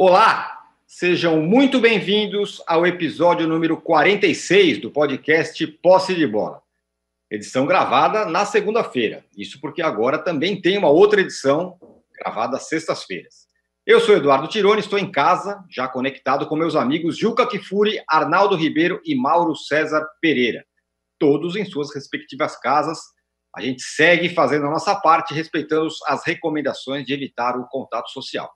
Olá, sejam muito bem-vindos ao episódio número 46 do podcast Posse de Bola. Edição gravada na segunda-feira. Isso porque agora também tem uma outra edição gravada sextas-feiras. Eu sou Eduardo Tironi, estou em casa, já conectado com meus amigos Juca Kifuri, Arnaldo Ribeiro e Mauro César Pereira. Todos em suas respectivas casas. A gente segue fazendo a nossa parte, respeitando as recomendações de evitar o contato social.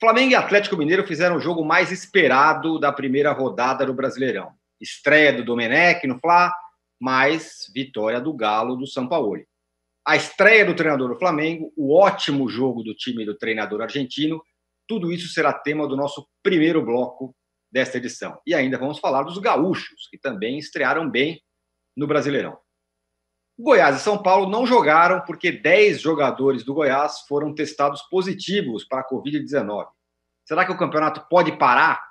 Flamengo e Atlético Mineiro fizeram o jogo mais esperado da primeira rodada do Brasileirão. Estreia do Domenech no Fla, mais vitória do Galo do São Paulo. A estreia do treinador do Flamengo, o ótimo jogo do time do treinador argentino, tudo isso será tema do nosso primeiro bloco desta edição. E ainda vamos falar dos gaúchos, que também estrearam bem no Brasileirão. Goiás e São Paulo não jogaram porque 10 jogadores do Goiás foram testados positivos para a Covid-19. Será que o campeonato pode parar?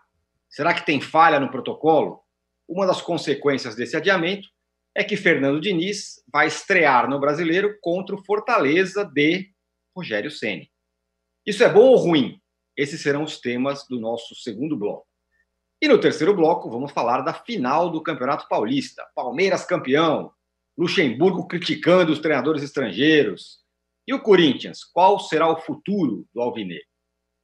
Será que tem falha no protocolo? Uma das consequências desse adiamento é que Fernando Diniz vai estrear no Brasileiro contra o Fortaleza de Rogério Ceni. Isso é bom ou ruim? Esses serão os temas do nosso segundo bloco. E no terceiro bloco, vamos falar da final do Campeonato Paulista. Palmeiras campeão, Luxemburgo criticando os treinadores estrangeiros. E o Corinthians, qual será o futuro do Alvinegro?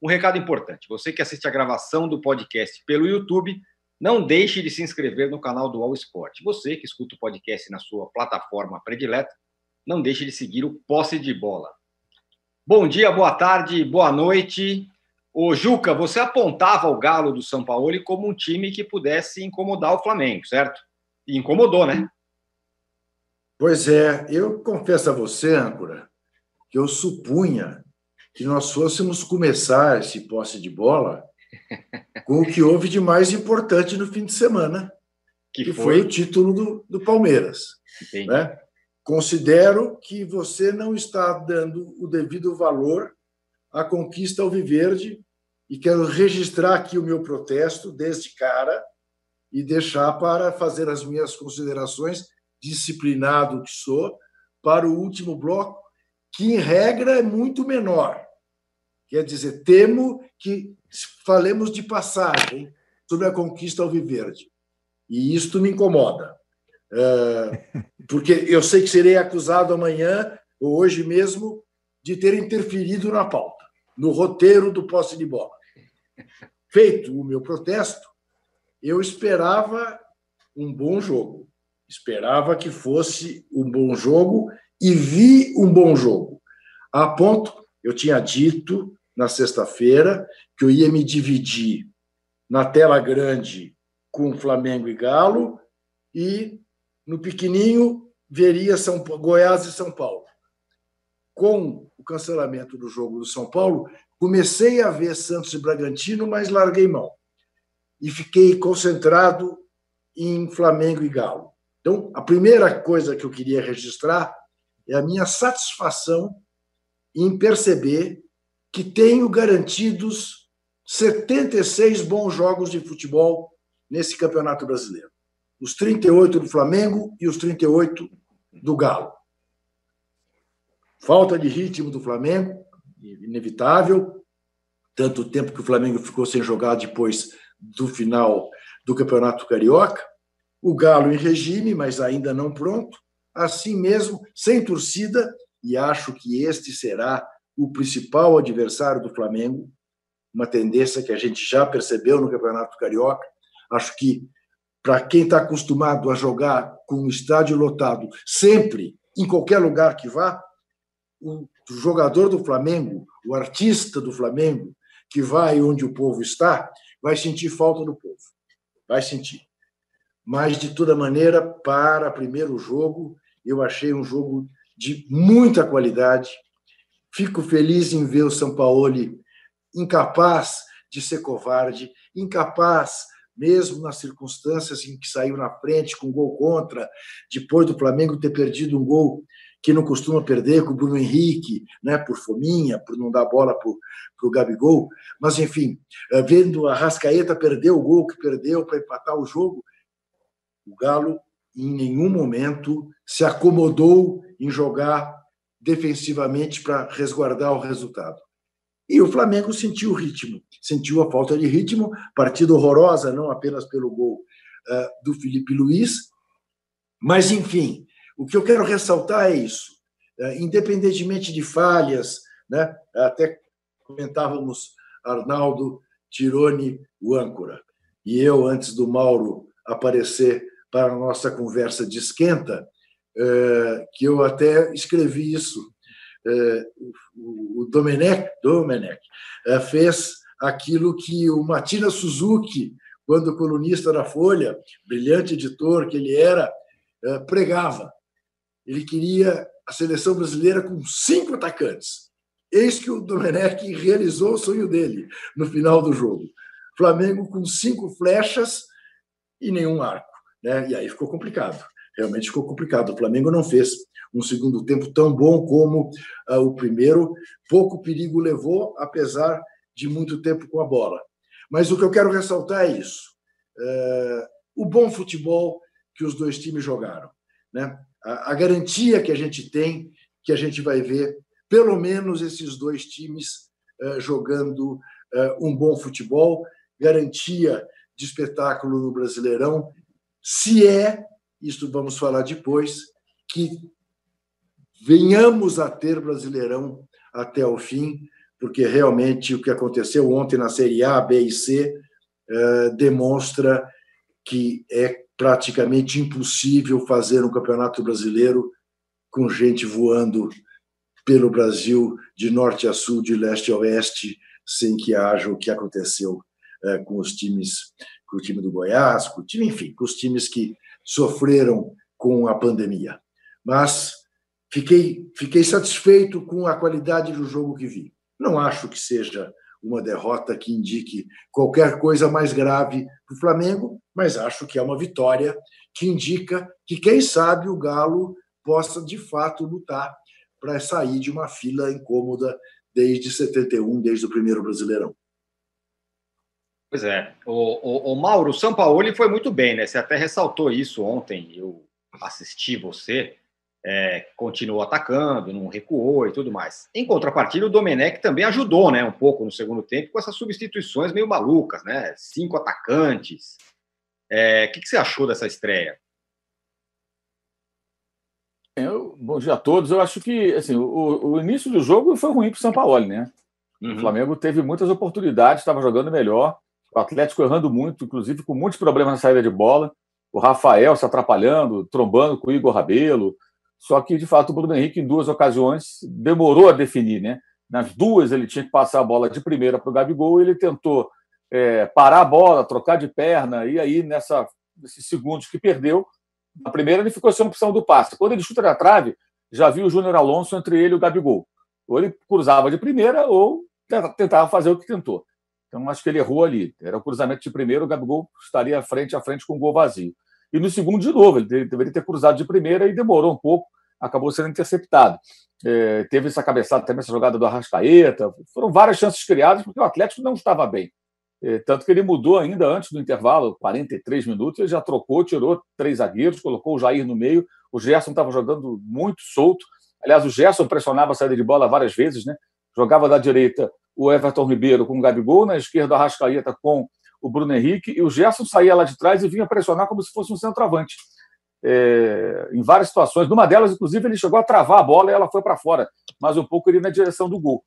Um recado importante: você que assiste a gravação do podcast pelo YouTube, não deixe de se inscrever no canal do All Sport. Você que escuta o podcast na sua plataforma predileta, não deixe de seguir o Posse de Bola. Bom dia, boa tarde, boa noite. Ô Juca, você apontava o Galo do São Paulo como um time que pudesse incomodar o Flamengo, certo? E incomodou, né? Pois é, eu confesso a você, âncora, que eu supunha que nós fôssemos começar esse posse de bola com o que houve de mais importante no fim de semana, que, que foi? foi? o título do, do Palmeiras. Né? Considero que você não está dando o devido valor à conquista alviverde e quero registrar aqui o meu protesto desde cara e deixar para fazer as minhas considerações disciplinado que sou, para o último bloco, que em regra é muito menor. Quer dizer, temo que falemos de passagem sobre a conquista alviverde. E isto me incomoda. É, porque eu sei que serei acusado amanhã, ou hoje mesmo, de ter interferido na pauta, no roteiro do posse de bola. Feito o meu protesto, eu esperava um bom jogo. Esperava que fosse um bom jogo e vi um bom jogo. A ponto, eu tinha dito na sexta-feira que eu ia me dividir na tela grande com Flamengo e Galo e no pequenininho veria São Goiás e São Paulo. Com o cancelamento do jogo do São Paulo, comecei a ver Santos e Bragantino, mas larguei mão. E fiquei concentrado em Flamengo e Galo. Então, a primeira coisa que eu queria registrar é a minha satisfação em perceber que tenho garantidos 76 bons jogos de futebol nesse Campeonato Brasileiro. Os 38 do Flamengo e os 38 do Galo. Falta de ritmo do Flamengo, inevitável, tanto tempo que o Flamengo ficou sem jogar depois do final do Campeonato Carioca o Galo em regime, mas ainda não pronto, assim mesmo, sem torcida, e acho que este será o principal adversário do Flamengo, uma tendência que a gente já percebeu no Campeonato Carioca. Acho que, para quem está acostumado a jogar com o estádio lotado, sempre, em qualquer lugar que vá, o jogador do Flamengo, o artista do Flamengo, que vai onde o povo está, vai sentir falta do povo. Vai sentir mas de toda maneira, para primeiro jogo, eu achei um jogo de muita qualidade. Fico feliz em ver o São Paulo incapaz de ser covarde, incapaz, mesmo nas circunstâncias em que saiu na frente com gol contra, depois do Flamengo ter perdido um gol que não costuma perder com o Bruno Henrique, né, por fominha, por não dar bola para o Gabigol. Mas, enfim, eh, vendo a Rascaeta perder o gol que perdeu para empatar o jogo, o Galo, em nenhum momento, se acomodou em jogar defensivamente para resguardar o resultado. E o Flamengo sentiu o ritmo, sentiu a falta de ritmo, partida horrorosa, não apenas pelo gol uh, do Felipe Luiz, mas, enfim, o que eu quero ressaltar é isso. Uh, independentemente de falhas, né, até comentávamos Arnaldo Tirone, o âncora, e eu, antes do Mauro aparecer para a nossa conversa de esquenta, uh, que eu até escrevi isso é, o Domenech, Domenech é, fez aquilo que o Matina Suzuki, quando colunista da Folha, brilhante editor que ele era, pregava. Ele queria a seleção brasileira com cinco atacantes. Eis que o Domenech realizou o sonho dele no final do jogo. Flamengo com cinco flechas e nenhum arco. Né? E aí ficou complicado. Realmente ficou complicado. O Flamengo não fez um segundo tempo tão bom como uh, o primeiro. Pouco perigo levou, apesar de muito tempo com a bola. Mas o que eu quero ressaltar é isso: uh, o bom futebol que os dois times jogaram. Né? A, a, garantia que a gente tem, que a gente vai ver, pelo menos esses dois times uh, jogando um bom futebol, garantia de espetáculo no Brasileirão, se é, isso vamos falar depois, que venhamos a ter Brasileirão até o fim, porque realmente o que aconteceu ontem na Série A, B e C eh, demonstra que é praticamente impossível fazer um campeonato brasileiro com gente voando pelo Brasil de norte a sul, de leste a oeste, sem que haja o que aconteceu eh, com os times, com o time do Goiás, com o time, enfim, com os times que sofreram com a pandemia. Mas Fiquei, fiquei satisfeito com a qualidade do jogo que vi. Não acho que seja uma derrota que indique qualquer coisa mais grave para o Flamengo, mas acho que é uma vitória que indica que, quem sabe, o Galo possa de fato lutar para sair de uma fila incômoda desde 71, desde o primeiro Brasileirão. Pois é. O, o, o Mauro, o São Paulo foi muito bem, né? Você até ressaltou isso ontem. Eu assisti você é, continuou atacando, não recuou e tudo mais. Em contrapartida, o Domenech também ajudou, né, um pouco no segundo tempo com essas substituições meio malucas, né? Cinco atacantes. É, o que, que, você achou dessa estreia? Eu, bom dia a todos. Eu acho que assim, o, o início do jogo foi ruim para o São Paulo, né? Uhum. O Flamengo teve muitas oportunidades, estava jogando melhor. O Atlético errando muito, inclusive com muitos problemas na saída de bola. O Rafael se atrapalhando, trombando com o Igor Rabelo. Só que, de fato, o Bruno Henrique, em duas ocasiões, demorou a definir. Né? Nas duas, ele tinha que passar a bola de primeira para o Gabigol, ele tentou é, parar a bola, trocar de perna, e aí, nessa, nesses segundos que perdeu, na primeira ele ficou sem opção do passe. Quando ele chuta na trave, já viu o Júnior Alonso entre ele e o Gabigol. Ou ele cruzava de primeira ou tentava fazer o que tentou. Então, acho que ele errou ali. Era o cruzamento de primeira, o Gabigol estaria frente a frente com o gol vazio. E no segundo, de novo, ele deveria ter cruzado de primeira e demorou um pouco, acabou sendo interceptado. É, teve essa cabeçada também, essa jogada do Arrascaeta. Foram várias chances criadas, porque o Atlético não estava bem. É, tanto que ele mudou ainda antes do intervalo, 43 minutos, ele já trocou, tirou três zagueiros, colocou o Jair no meio. O Gerson estava jogando muito solto. Aliás, o Gerson pressionava a saída de bola várias vezes, né? Jogava da direita o Everton Ribeiro com o Gabigol, na esquerda o Arrascaeta com o Bruno Henrique, e o Gerson saía lá de trás e vinha pressionar como se fosse um centroavante. É, em várias situações. Numa delas, inclusive, ele chegou a travar a bola e ela foi para fora, mas um pouco ele na direção do gol.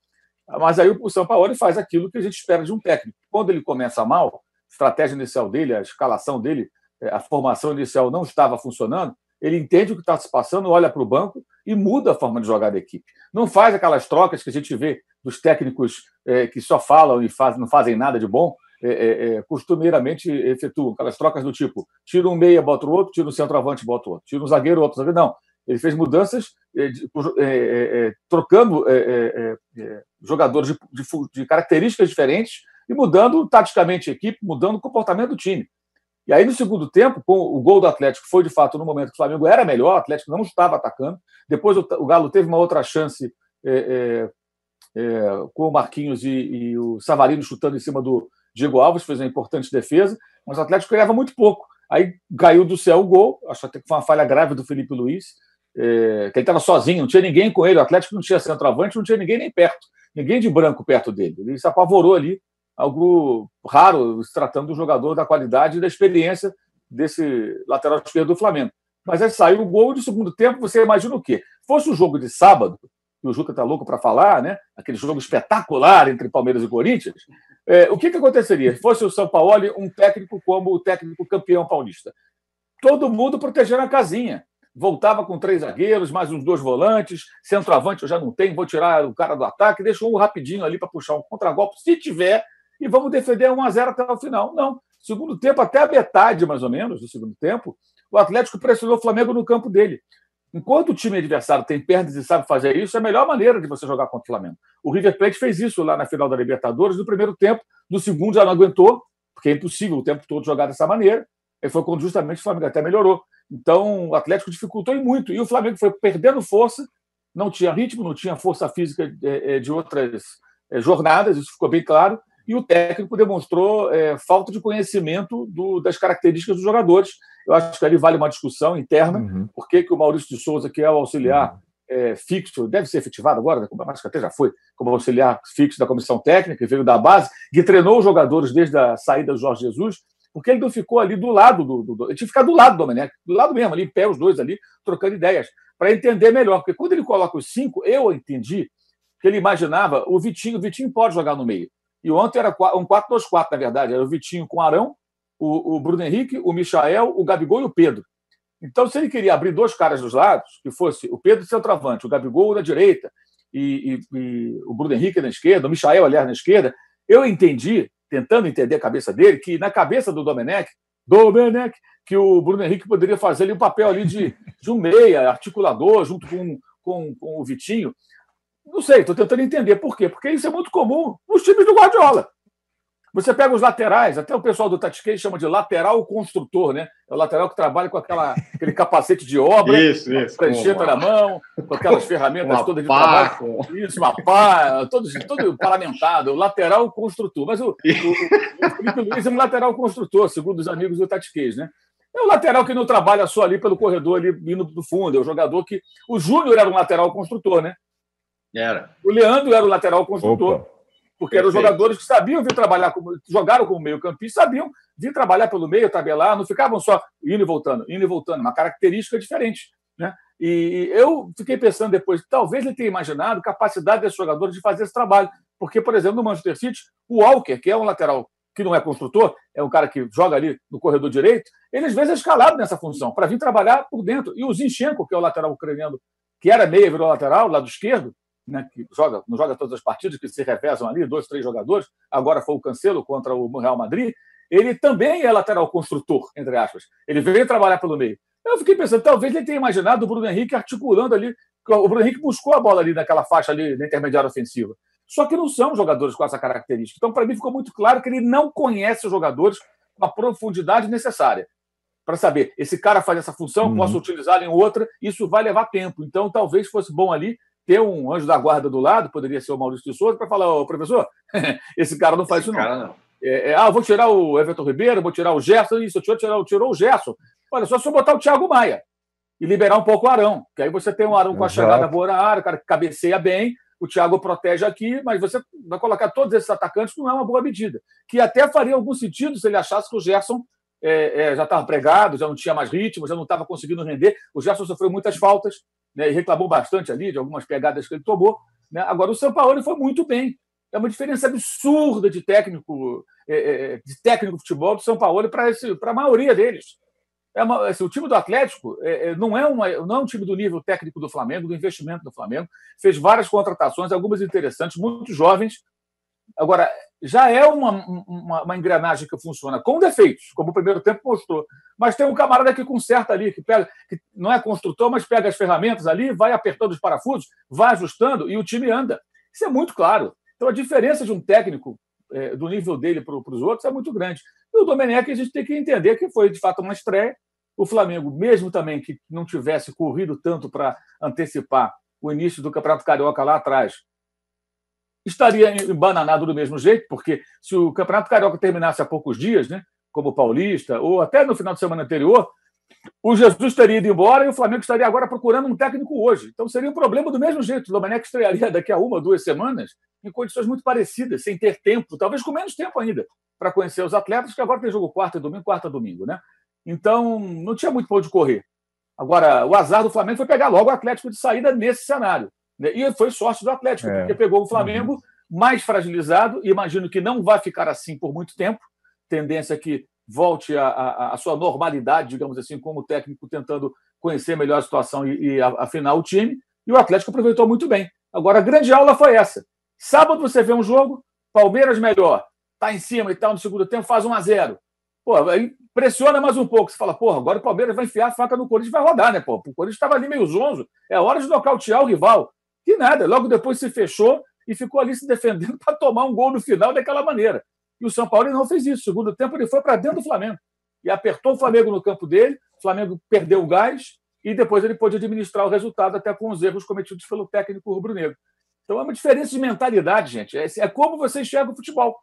Mas aí o São Paulo faz aquilo que a gente espera de um técnico. Quando ele começa mal, a estratégia inicial dele, a escalação dele, é, a formação inicial não estava funcionando, ele entende o que está se passando, olha para o banco e muda a forma de jogar da equipe. Não faz aquelas trocas que a gente vê dos técnicos é, que só falam e faz, não fazem nada de bom, é, é, é, costumeiramente efetuam aquelas trocas do tipo: tira um meia, bota o outro, tira um centroavante, bota o outro, tira um zagueiro, outro zagueiro. Não. Ele fez mudanças é, de, é, trocando jogadores de, de, de, características diferentes e mudando taticamente a equipe, mudando o comportamento do time. E aí, no segundo tempo, com o gol do Atlético foi de fato no momento que o Flamengo era melhor, o Atlético não estava atacando. Depois o, Galo teve uma outra chance com o Marquinhos e, e o Savarino chutando em cima do, Diego Alves fez uma importante defesa, mas o Atlético criava muito pouco. Aí caiu do céu o gol, acho até que foi uma falha grave do Felipe Luiz, é, que ele estava sozinho, não tinha ninguém com ele, o Atlético não tinha centroavante, não tinha ninguém nem perto. ninguém de branco perto dele. Ele se apavorou ali, algo raro, se tratando do jogador da qualidade e da experiência desse lateral esquerdo do Flamengo. Mas aí saiu o gol de segundo tempo, você imagina o quê? Fosse o jogo de sábado, e o Juca está louco para falar, né? aquele jogo espetacular entre Palmeiras e Corinthians, é, o que, que aconteceria? Fosse o São Paulo um técnico como o técnico campeão paulista. Todo mundo protegendo a casinha. Voltava com três zagueiros, mais uns dois volantes, centroavante eu já não tenho, vou tirar o cara do ataque, deixa um rapidinho ali para puxar um contragolpe, se tiver, e vamos defender 1 a 0 até o final. Não. Segundo tempo, até a metade, mais ou menos, do segundo tempo, o Atlético pressionou o Flamengo no campo dele. Enquanto o time adversário tem pernas e sabe fazer isso, é a melhor maneira de você jogar contra o Flamengo. O River Plate fez isso lá na final da Libertadores no primeiro tempo, no segundo já não aguentou, porque é impossível o tempo todo jogar dessa maneira. E foi quando justamente o Flamengo até melhorou. Então o Atlético dificultou muito. E o Flamengo foi perdendo força, não tinha ritmo, não tinha força física é, é, de outras é, jornadas, isso ficou bem claro e o técnico demonstrou é, falta de conhecimento do, das características dos jogadores. Eu acho que ali vale uma discussão interna, uhum. por que, o Maurício de Souza, que é o auxiliar uhum. é, fixo, deve ser efetivado agora, né, como acho que até já foi, como auxiliar fixo da comissão técnica, veio da base, que treinou os jogadores desde a saída do Jorge Jesus, porque ele não ficou ali do lado do. do, do ele tinha que ficar do lado do Domenech, do lado mesmo, ali em pé, os dois ali, trocando ideias, para entender melhor. Porque quando ele coloca os cinco, eu entendi que ele imaginava o Vitinho, o Vitinho pode jogar no meio. E ontem era um 4-2-4, na verdade. Era o Vitinho com o Arão, o, o Bruno Henrique, o Michael, o Gabigol e o Pedro. Então, se ele queria abrir dois caras dos lados, que fosse o Pedro centroavante, o Gabigol na direita e, e, e, o Bruno Henrique na esquerda, o Michael, aliás, na esquerda, eu entendi, tentando entender a cabeça dele, que na cabeça do Domenech, Domenech, que o Bruno Henrique poderia fazer ali o um papel ali de, de um meia, articulador, junto com, com, com o Vitinho. Não sei, estou tentando entender por quê. Porque isso é muito comum nos times do Guardiola. Você pega os laterais, até o pessoal do Tatiquei chama de lateral construtor, né? É o lateral que trabalha com aquela, aquele capacete de obra, isso, isso, prancheta na mão, com aquelas ferramentas todas de pá, trabalho. Isso, uma pá, todo, todo paramentado, o lateral construtor. Mas o, o, o Felipe Luiz é um lateral construtor, segundo os amigos do Tatiquês, né? É o lateral que não trabalha só ali pelo corredor, ali indo do fundo. É o jogador que. O Júnior era um lateral construtor, né? Era. O Leandro era o lateral construtor. Opa. Porque eram jogadores que sabiam vir trabalhar, como, jogaram como meio-campista, sabiam vir trabalhar pelo meio, tabelar, não ficavam só indo e voltando, indo e voltando, uma característica diferente. Né? E eu fiquei pensando depois, talvez ele tenha imaginado capacidade desses jogadores de fazer esse trabalho. Porque, por exemplo, no Manchester City, o Walker, que é um lateral que não é construtor, é um cara que joga ali no corredor direito, ele às vezes é escalado nessa função, para vir trabalhar por dentro. E o Zinchenko, que é o lateral ucraniano, que era meia, virou lateral, lado esquerdo, né, que joga, não joga todas as partidas, que se revezam ali, dois, três jogadores, agora foi o Cancelo contra o Real Madrid, ele também é lateral construtor, entre aspas. Ele veio trabalhar pelo meio. Eu fiquei pensando, talvez ele tenha imaginado o Bruno Henrique articulando ali. O Bruno Henrique buscou a bola ali naquela faixa ali na intermediária ofensiva. Só que não são jogadores com essa característica. Então, para mim, ficou muito claro que ele não conhece os jogadores com a profundidade necessária para saber, esse cara faz essa função, uhum. posso utilizá-la em outra, isso vai levar tempo. Então, talvez fosse bom ali ter um anjo da guarda do lado, poderia ser o Maurício de Souza, para falar, ô, professor, esse cara não faz esse isso não. não. É, é, ah, vou tirar o Everton Ribeiro, vou tirar o Gerson, isso, eu tirou, tirou o Gerson. Olha, só se eu botar o Thiago Maia e liberar um pouco o Arão, que aí você tem um Arão com a chegada boa na área, o cara que cabeceia bem, o Thiago protege aqui, mas você vai colocar todos esses atacantes, não é uma boa medida. Que até faria algum sentido se ele achasse que o Gerson é, é, já estava pregado, já não tinha mais ritmo, já não estava conseguindo render. O Gerson sofreu muitas faltas, né, e reclamou bastante ali de algumas pegadas que ele tomou. Né? Agora, o São Paulo foi muito bem. É uma diferença absurda de técnico, é, é, é de técnico futebol do São Paulo para a maioria deles. É uma, assim, o time do Atlético é, não, é uma, não é um time do nível técnico do Flamengo, do investimento do Flamengo. Fez várias contratações, algumas interessantes, muito jovens. Agora, já é uma, uma, uma, engrenagem que funciona com defeitos, como o primeiro tempo mostrou. Mas tem um camarada que conserta ali, que pega, que não é construtor, mas pega as ferramentas ali, vai apertando os parafusos, vai ajustando e o time anda. Isso é muito claro. Então a diferença de um técnico é, do nível dele para os outros é muito grande. E o Domenech a gente tem que entender que foi de fato uma estreia. O Flamengo, mesmo também que não tivesse corrido tanto para antecipar o início do Campeonato Carioca lá atrás, estaria embananado do mesmo jeito, porque se o Campeonato Carioca terminasse há poucos dias, né, como o Paulista, ou até no final de semana anterior, o Jesus teria ido embora e o Flamengo estaria agora procurando um técnico hoje. Então seria um problema do mesmo jeito. O Domenech estrearia daqui a uma, duas semanas em condições muito parecidas, sem ter tempo, talvez com menos tempo ainda, para conhecer os atletas, que agora tem jogo quarta e domingo, quarta e domingo, né? Então não tinha muito para onde correr. Agora, o azar do Flamengo foi pegar logo o Atlético de saída nesse cenário. Né? E foi sorte do Atlético, é. porque pegou o Flamengo uhum. mais fragilizado, e imagino que não vai ficar assim por muito tempo. Tendência que volte à sua normalidade, digamos assim, como técnico tentando conhecer melhor a situação e, e afinar o time. E o Atlético aproveitou muito bem. Agora, a grande aula foi essa. Sábado você vê um jogo, Palmeiras melhor, tá em cima e tal no segundo tempo, faz 1 a 0 Pô, aí pressiona mais um pouco. Você fala, porra, agora o Palmeiras vai enfiar a faca no Corinthians vai rodar, né? Pô? O Corinthians estava ali meio zonzo. É hora de nocautear o rival. Que nada. Logo depois se fechou e ficou ali se defendendo para tomar um gol no final daquela maneira. E o São Paulo não fez isso. Segundo tempo, ele foi para dentro do Flamengo e apertou o Flamengo no campo dele. O Flamengo perdeu o gás e depois ele pôde administrar o resultado até com os erros cometidos pelo técnico rubro-negro. Então é uma diferença de mentalidade, gente. É, é como você enxerga o futebol.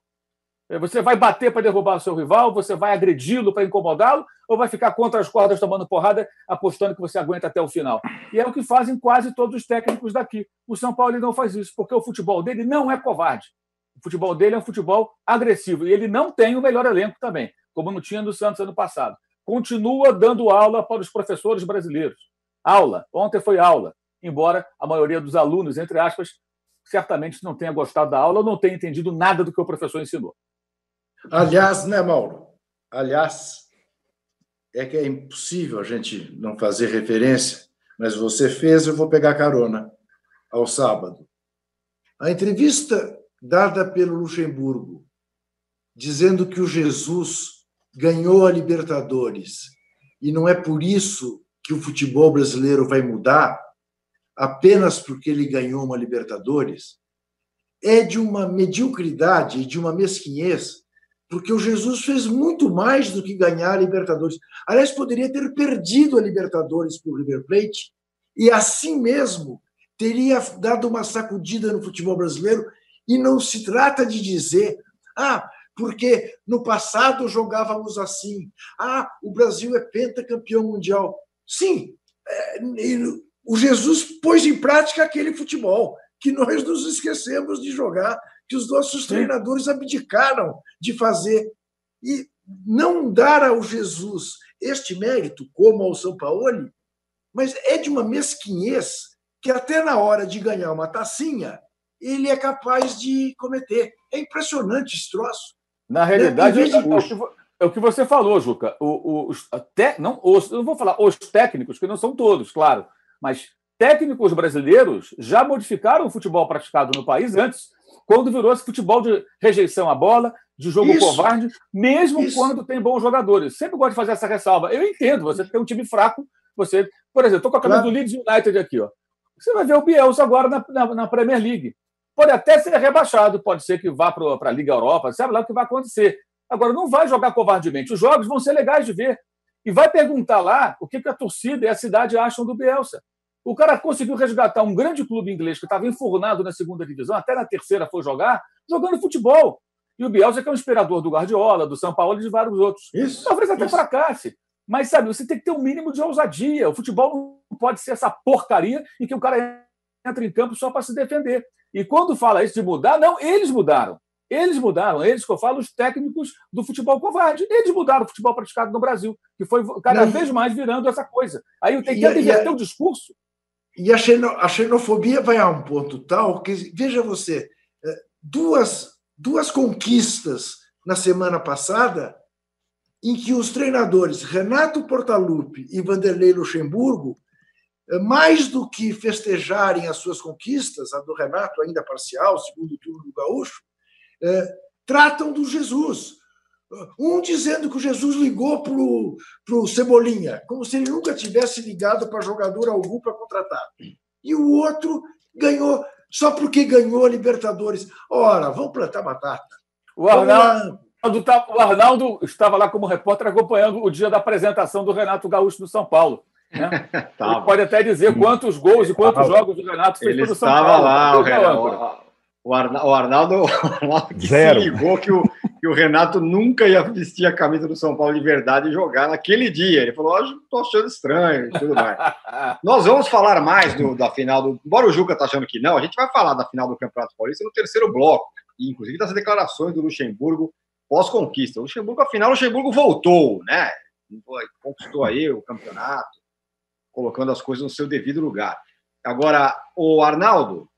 É, você vai bater para derrubar o seu rival, você vai agredi-lo para incomodá-lo, ou vai ficar contra as cordas tomando porrada, apostando que você aguenta até o final. E é o que fazem quase todos os técnicos daqui. O São Paulo não faz isso, porque o futebol dele não é covarde. O futebol dele é um futebol agressivo. E ele não tem o melhor elenco também, como não tinha no Santos ano passado. Continua dando aula para os professores brasileiros. Aula. Ontem foi aula. Embora a maioria dos alunos, entre aspas, certamente não tenha gostado da aula ou não tenha entendido nada do que o professor ensinou. Aliás, né, Mauro? Aliás, é que é impossível a gente não fazer referência, mas você fez, eu vou pegar carona ao sábado. A entrevista dada pelo Luxemburgo, dizendo que o Jesus ganhou a Libertadores e não é por isso que o futebol brasileiro vai mudar, apenas porque ele ganhou uma Libertadores, é de uma mediocridade de uma mesquinhez, porque o Jesus fez muito mais do que ganhar a Libertadores. Aliás, poderia ter perdido a Libertadores para o River Plate e, assim mesmo, teria dado uma sacudida no futebol brasileiro e não se trata de dizer, ah, porque no passado jogávamos assim, ah, o Brasil é pentacampeão mundial. Sim, é, o Jesus pôs em prática aquele futebol que nós nos esquecemos de jogar, que os nossos treinadores abdicaram de fazer. E não dar ao Jesus este mérito, como ao São Paulo, mas é de uma mesquinhez que até na hora de ganhar uma tacinha, ele é capaz de cometer. É impressionante esse troço. Na realidade, é, de... é, o que você falou, Juca. O, o, os, até, não, os, não vou falar os técnicos, que não são todos, claro, mas técnicos brasileiros já modificaram o futebol praticado no país antes, quando virou esse futebol de rejeição à bola, de jogo Isso. covarde, mesmo Isso. quando tem bons jogadores. Sempre gosto de fazer essa ressalva. Eu entendo, você tem um time fraco, você. Por exemplo, estou com a camisa claro. do Leeds United aqui, ó. Você vai ver o Bielsa agora na, na, na Premier League. Pode até ser rebaixado, pode ser que vá para a Liga Europa, sabe lá o que vai acontecer. Agora, não vai jogar covardemente. Os jogos vão ser legais de ver. E vai perguntar lá o que a torcida e a cidade acham do Bielsa. O cara conseguiu resgatar um grande clube inglês que estava enfurnado na segunda divisão, até na terceira foi jogar, jogando futebol. E o Bielsa, que é um inspirador do Guardiola, do São Paulo e de vários outros. Isso, Talvez até isso. fracasse. Mas, sabe, você tem que ter um mínimo de ousadia. O futebol não pode ser essa porcaria em que o cara entra em campo só para se defender. E quando fala isso de mudar, não, eles mudaram. Eles mudaram, eles que eu falo, os técnicos do futebol covarde. Eles mudaram o futebol praticado no Brasil, que foi cada não. vez mais virando essa coisa. Aí eu tenho que inverter o discurso. E a, xeno, a xenofobia vai a um ponto tal que, veja você, é, duas, duas conquistas na semana passada, em que os treinadores Renato Portaluppi e Vanderlei Luxemburgo é, mais do que festejarem as suas conquistas, a do Renato ainda parcial, segundo turno do Gaúcho, é, tratam do Jesus. Um dizendo que o Jesus ligou para o Cebolinha, como se ele nunca tivesse ligado para jogador algum para contratar. E o outro ganhou, só porque ganhou a Libertadores. Ora, vamos plantar batata. O Arnaldo, o Arnaldo estava lá como repórter acompanhando o dia da apresentação do Renato Gaúcho no São Paulo. Né? pode até dizer quantos gols e quantos jogos o Renato fez ele pelo São Paulo. Lá, o, Renato, o, Arnaldo, o Arnaldo que Zero. se ligou que o, que o Renato nunca ia vestir a camisa do São Paulo de verdade e jogar naquele dia. Ele falou: hoje estou achando estranho e tudo mais. Nós vamos falar mais do, da final do. Embora o Juca tá achando que não, a gente vai falar da final do Campeonato Paulista no terceiro bloco, inclusive das declarações do Luxemburgo pós-conquista. O Luxemburgo, afinal, o Luxemburgo voltou, né? Conquistou aí o campeonato, colocando as coisas no seu devido lugar. Agora, o Arnaldo,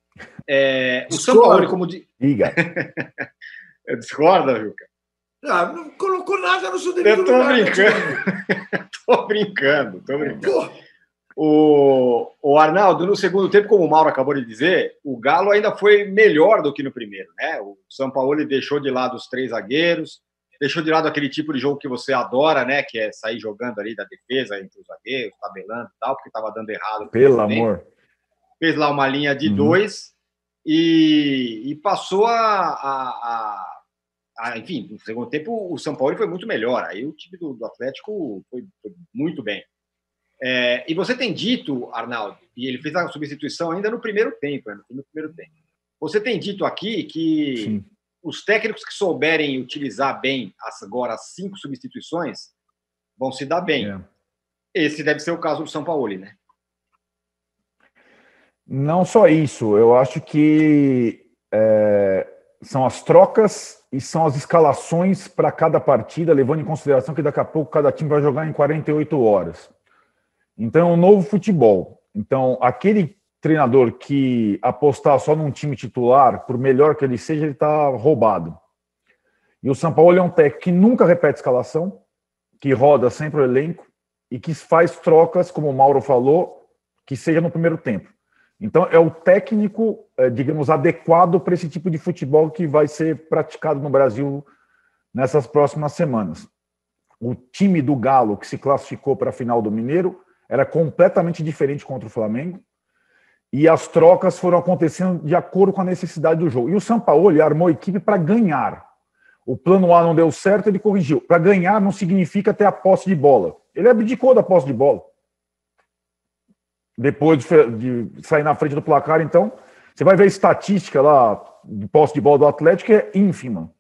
é, o São Paulo, como. Diga. Discorda, Juca? Ah, não colocou nada no seu devido lugar. Eu tô brincando. tô brincando, tô brincando. O, o Arnaldo, no segundo tempo, como o Mauro acabou de dizer, o Galo ainda foi melhor do que no primeiro, né? O São Paulo ele deixou de lado os três zagueiros, deixou de lado aquele tipo de jogo que você adora, né? Que é sair jogando ali da defesa entre os zagueiros, tabelando e tal, porque estava dando errado. Pelo amor. Fez lá uma linha de uhum. dois e, e passou a, a, a ah, enfim, no segundo tempo o São Paulo foi muito melhor. Aí o time do, do Atlético foi, foi, muito bem. É, e você tem dito, Arnaldo, e ele fez a substituição ainda no primeiro tempo, né, no primeiro tempo. Você tem dito aqui que Sim. os técnicos que souberem utilizar bem as, agora as cinco substituições vão se dar bem. É. Esse deve ser o caso do São Paulo, né? Não só isso, eu acho que é, são as trocas e são as escalações para cada partida, levando em consideração que daqui a pouco cada time vai jogar em 48 horas. Então, é um novo futebol. Então, aquele treinador que apostar só num time titular, por melhor que ele seja, ele está roubado. E o São Paulo é um técnico que nunca repete escalação, que roda sempre o elenco e que faz trocas, como o Mauro falou, que seja no primeiro tempo. Então, é o técnico, é, digamos, adequado para esse tipo de futebol que vai ser praticado no Brasil nessas próximas semanas. O time do Galo, que se classificou para a final do Mineiro, era completamente diferente contra o Flamengo. E as trocas foram acontecendo de acordo com a necessidade do jogo. E o São Paulo armou a equipe para ganhar. O plano A não deu certo, ele corrigiu. Para ganhar não significa ter a posse de bola. Ele abdicou da posse de bola depois de, de, sair na frente do placar, então, você vai ver a estatística lá de posse de bola do Atlético é ínfima.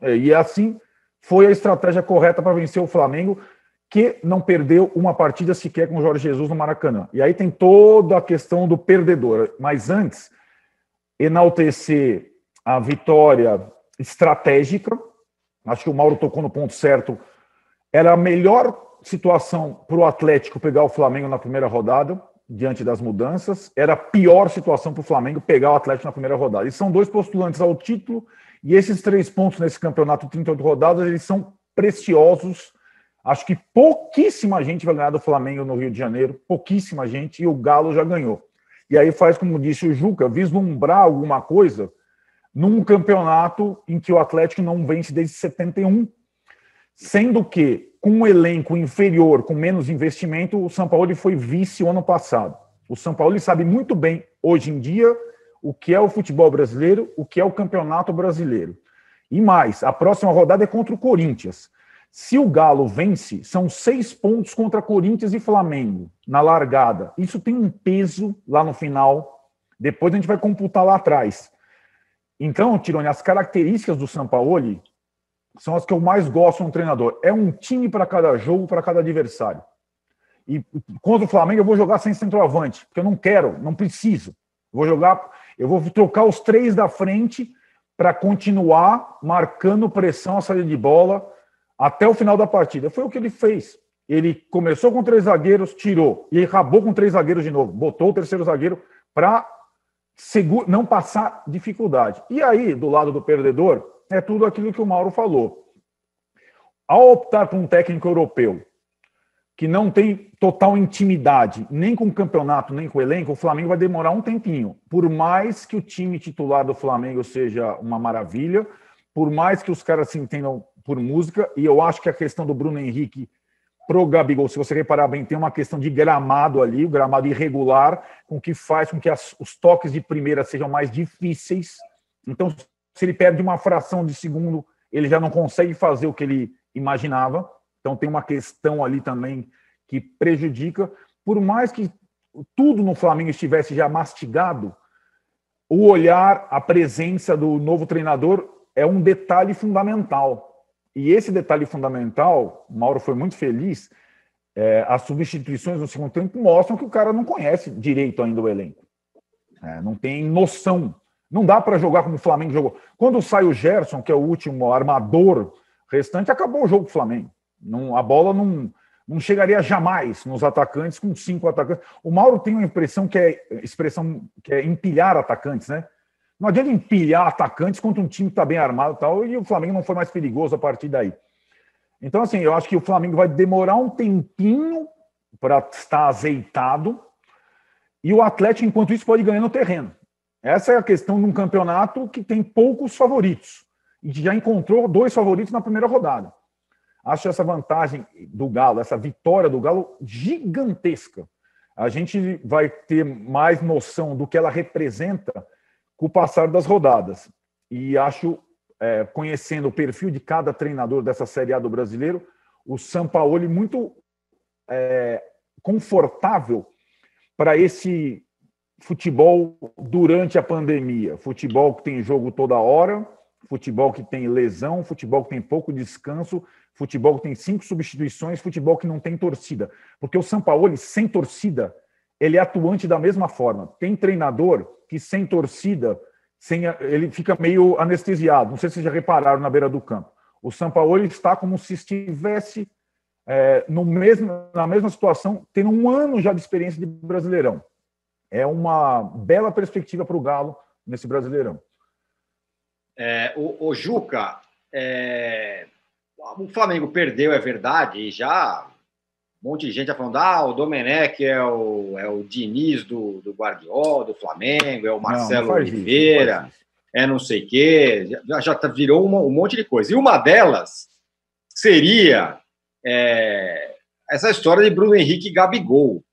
É, e assim foi a estratégia correta para vencer o Flamengo, que não perdeu uma partida sequer com o Jorge Jesus no Maracanã. E aí tem toda a questão do perdedor. Mas antes, enaltecer a vitória estratégica, acho que o Mauro tocou no ponto certo, era a melhor situação para o Atlético pegar o Flamengo na primeira rodada diante das mudanças. Era a pior situação para o Flamengo pegar o Atlético na primeira rodada. E são dois postulantes ao título, e esses três pontos nesse campeonato, 38 rodadas, eles são preciosos. Acho que pouquíssima gente vai ganhar do Flamengo no Rio de Janeiro, pouquíssima gente, e o Galo já ganhou. E aí faz, como disse o Juca, vislumbrar alguma coisa num campeonato em que o Atlético não vence desde 71, sendo que com um elenco inferior, com menos investimento, o São Paulo foi vice o ano passado. O São Paulo sabe muito bem, hoje em dia, o que é o futebol brasileiro, o que é o campeonato brasileiro. E mais, a próxima rodada é contra o Corinthians. Se o Galo vence, são seis pontos contra Corinthians e Flamengo na largada. Isso tem um peso lá no final. Depois a gente vai computar lá atrás. Então, Tirone, as características do São Paulo são as que eu mais gosto no treinador. É um time para cada jogo, para cada adversário. E contra o Flamengo eu vou jogar sem centroavante, porque eu não quero, não preciso. Vou jogar, eu vou trocar os três da frente para continuar marcando pressão à saída de bola até o final da partida. Foi o que ele fez. Ele começou com três zagueiros, tirou e acabou com três zagueiros de novo. Botou o terceiro zagueiro para não passar dificuldade. E aí, do lado do perdedor, é tudo aquilo que o Mauro falou. Ao optar por um técnico europeu que não tem total intimidade nem com o campeonato, nem com o elenco, o Flamengo vai demorar um tempinho. Por mais que o time titular do Flamengo seja uma maravilha, por mais que os caras se entendam por música, e eu acho que a questão do Bruno Henrique pro Gabigol, se você reparar bem, tem uma questão de gramado ali, o gramado irregular, com que faz com que as, os toques de primeira sejam mais difíceis. Então, se ele perde uma fração de segundo, ele já não consegue fazer o que ele imaginava. Então tem uma questão ali também que prejudica. Por mais que tudo no Flamengo estivesse já mastigado, o olhar, a presença do novo treinador é um detalhe fundamental. E esse detalhe fundamental, Mauro foi muito feliz, é, as substituições no segundo tempo mostram que o cara não conhece direito ainda o elenco. É, não tem noção. Não dá para jogar como o Flamengo jogou. Quando sai o Gerson, que é o último armador restante, acabou o jogo do Flamengo. Não, a bola não, não chegaria jamais nos atacantes com cinco atacantes. O Mauro tem uma impressão que é expressão que é empilhar atacantes, né? Não adianta empilhar atacantes contra um time que está bem armado e tal, e o Flamengo não foi mais perigoso a partir daí. Então, assim, eu acho que o Flamengo vai demorar um tempinho para estar azeitado, e o Atlético, enquanto isso, pode ganhar no terreno. Essa é a questão de um campeonato que tem poucos favoritos, e já encontrou dois favoritos na primeira rodada. Acho essa vantagem do Galo, essa vitória do Galo gigantesca. A gente vai ter mais noção do que ela representa com o passar das rodadas. E acho, é, conhecendo o perfil de cada treinador dessa Série A do brasileiro, o Sampaoli muito é, confortável para esse futebol durante a pandemia. Futebol que tem jogo toda hora, futebol que tem lesão, futebol que tem pouco descanso, futebol que tem cinco substituições, futebol que não tem torcida. Porque o Sampaoli, sem torcida, ele é atuante da mesma forma. Tem treinador que sem torcida, sem, ele fica meio anestesiado. Não sei se vocês já repararam na beira do campo. O Sampaoli está como se estivesse é, no mesmo, na mesma situação, tendo um ano já de experiência de Brasileirão. É uma bela perspectiva para o Galo nesse Brasileirão. É, o, o Juca, é, o Flamengo perdeu, é verdade, e já um monte de gente já falando, ah, o Domenech é o, é o Diniz do, do Guardiola, do Flamengo, é o Marcelo não, não Oliveira, isso, não é não sei o quê, já, já tá, virou uma, um monte de coisa. E uma delas seria é, essa história de Bruno Henrique e Gabigol.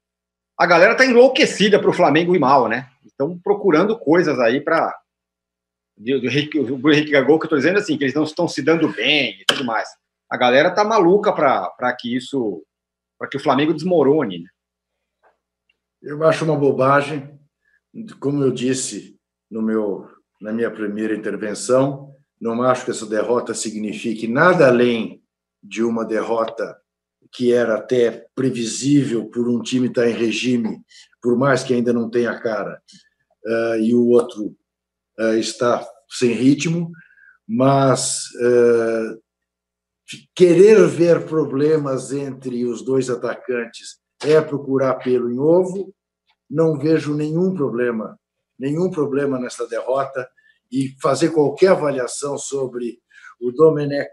A galera tá enlouquecida para o Flamengo ir mal, né? Estão procurando coisas aí para Bruno Henrique Gabigol, que eu estou dizendo assim, que eles não estão se dando bem e tudo mais. A galera tá maluca para que isso para que o Flamengo desmorone. Né? Eu acho uma bobagem, como eu disse no meu, na minha primeira intervenção, não acho que essa derrota signifique nada além de uma derrota que era até previsível por um time estar em regime, por mais que ainda não tenha cara, uh, e o outro uh, está sem ritmo, mas uh, querer ver problemas entre os dois atacantes é procurar pelo em ovo. Não vejo nenhum problema, nenhum problema nessa derrota e fazer qualquer avaliação sobre o Domenech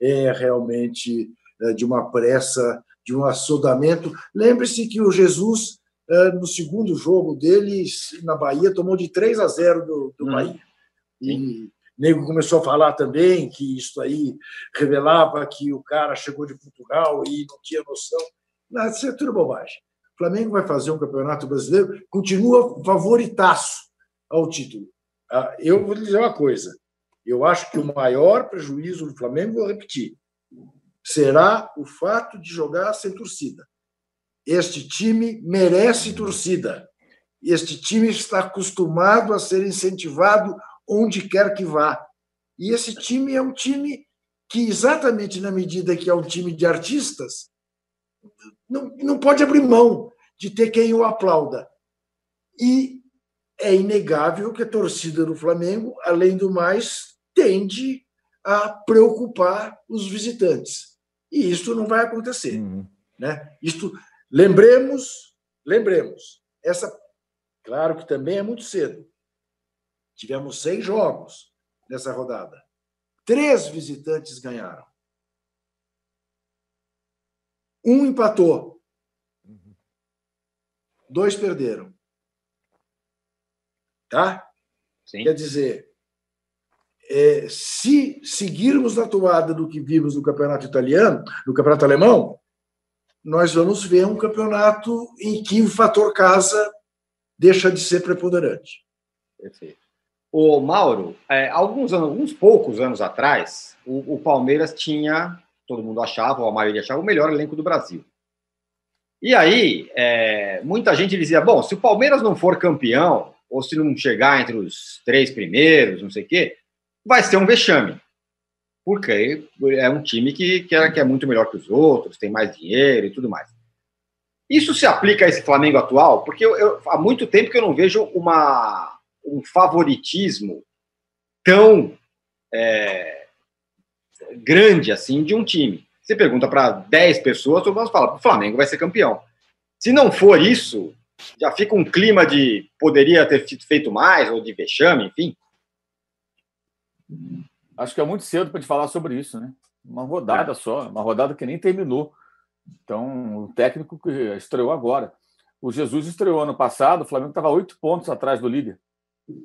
é realmente de uma pressa, de um assodamento. Lembre-se que o Jesus, é, no segundo jogo dele, na Bahia, tomou de 3 a 0 do, do hum. Bahia. E nego começou a falar também que isso aí revelava que o cara chegou de Portugal e não tinha noção. Não, isso é tudo bobagem. O Flamengo vai fazer um campeonato brasileiro, continua favoritaço ao título. Ah, eu vou dizer uma coisa: eu acho que o maior prejuízo do Flamengo, vou repetir, será o fato de jogar sem torcida. Este time merece torcida. Este time está acostumado a ser incentivado onde quer que vá. E esse time é um time que, exatamente na medida que é um time de artistas, não, não pode abrir mão de ter quem o aplauda. E é inegável que a torcida do Flamengo, além do mais, tende a preocupar os visitantes. E isso não vai acontecer. Uhum. Né? Isto, lembremos, lembremos, essa, claro que também é muito cedo, Tivemos seis jogos nessa rodada. Três visitantes ganharam. Um empatou. Dois perderam. Tá? Sim. Quer dizer, é, se seguirmos na toada do que vimos no campeonato italiano, no campeonato alemão, nós vamos ver um campeonato em que o fator casa deixa de ser preponderante. Perfeito. O Mauro, é, alguns anos, alguns poucos anos atrás, o, o, Palmeiras tinha, todo mundo achava, ou a maioria achava, o melhor elenco do Brasil. E aí, é, muita gente dizia: bom, se o Palmeiras não for campeão, ou se não chegar entre os três primeiros, não sei o quê, vai ser um vexame. Porque é um time que, que, é, que é muito melhor que os outros, tem mais dinheiro e tudo mais. Isso se aplica a esse Flamengo atual? Porque eu, eu, há muito tempo que eu não vejo uma, um favoritismo tão é, grande assim de um time. Você pergunta para 10 pessoas, todo mundo fala: o Flamengo vai ser campeão. Se não for isso, já fica um clima de poderia ter feito mais, ou de vexame, enfim. Acho que é muito cedo para te falar sobre isso, né? Uma rodada é. só, uma rodada que nem terminou. Então, o técnico que estreou agora. O Jesus estreou ano passado, o Flamengo estava oito pontos atrás do líder.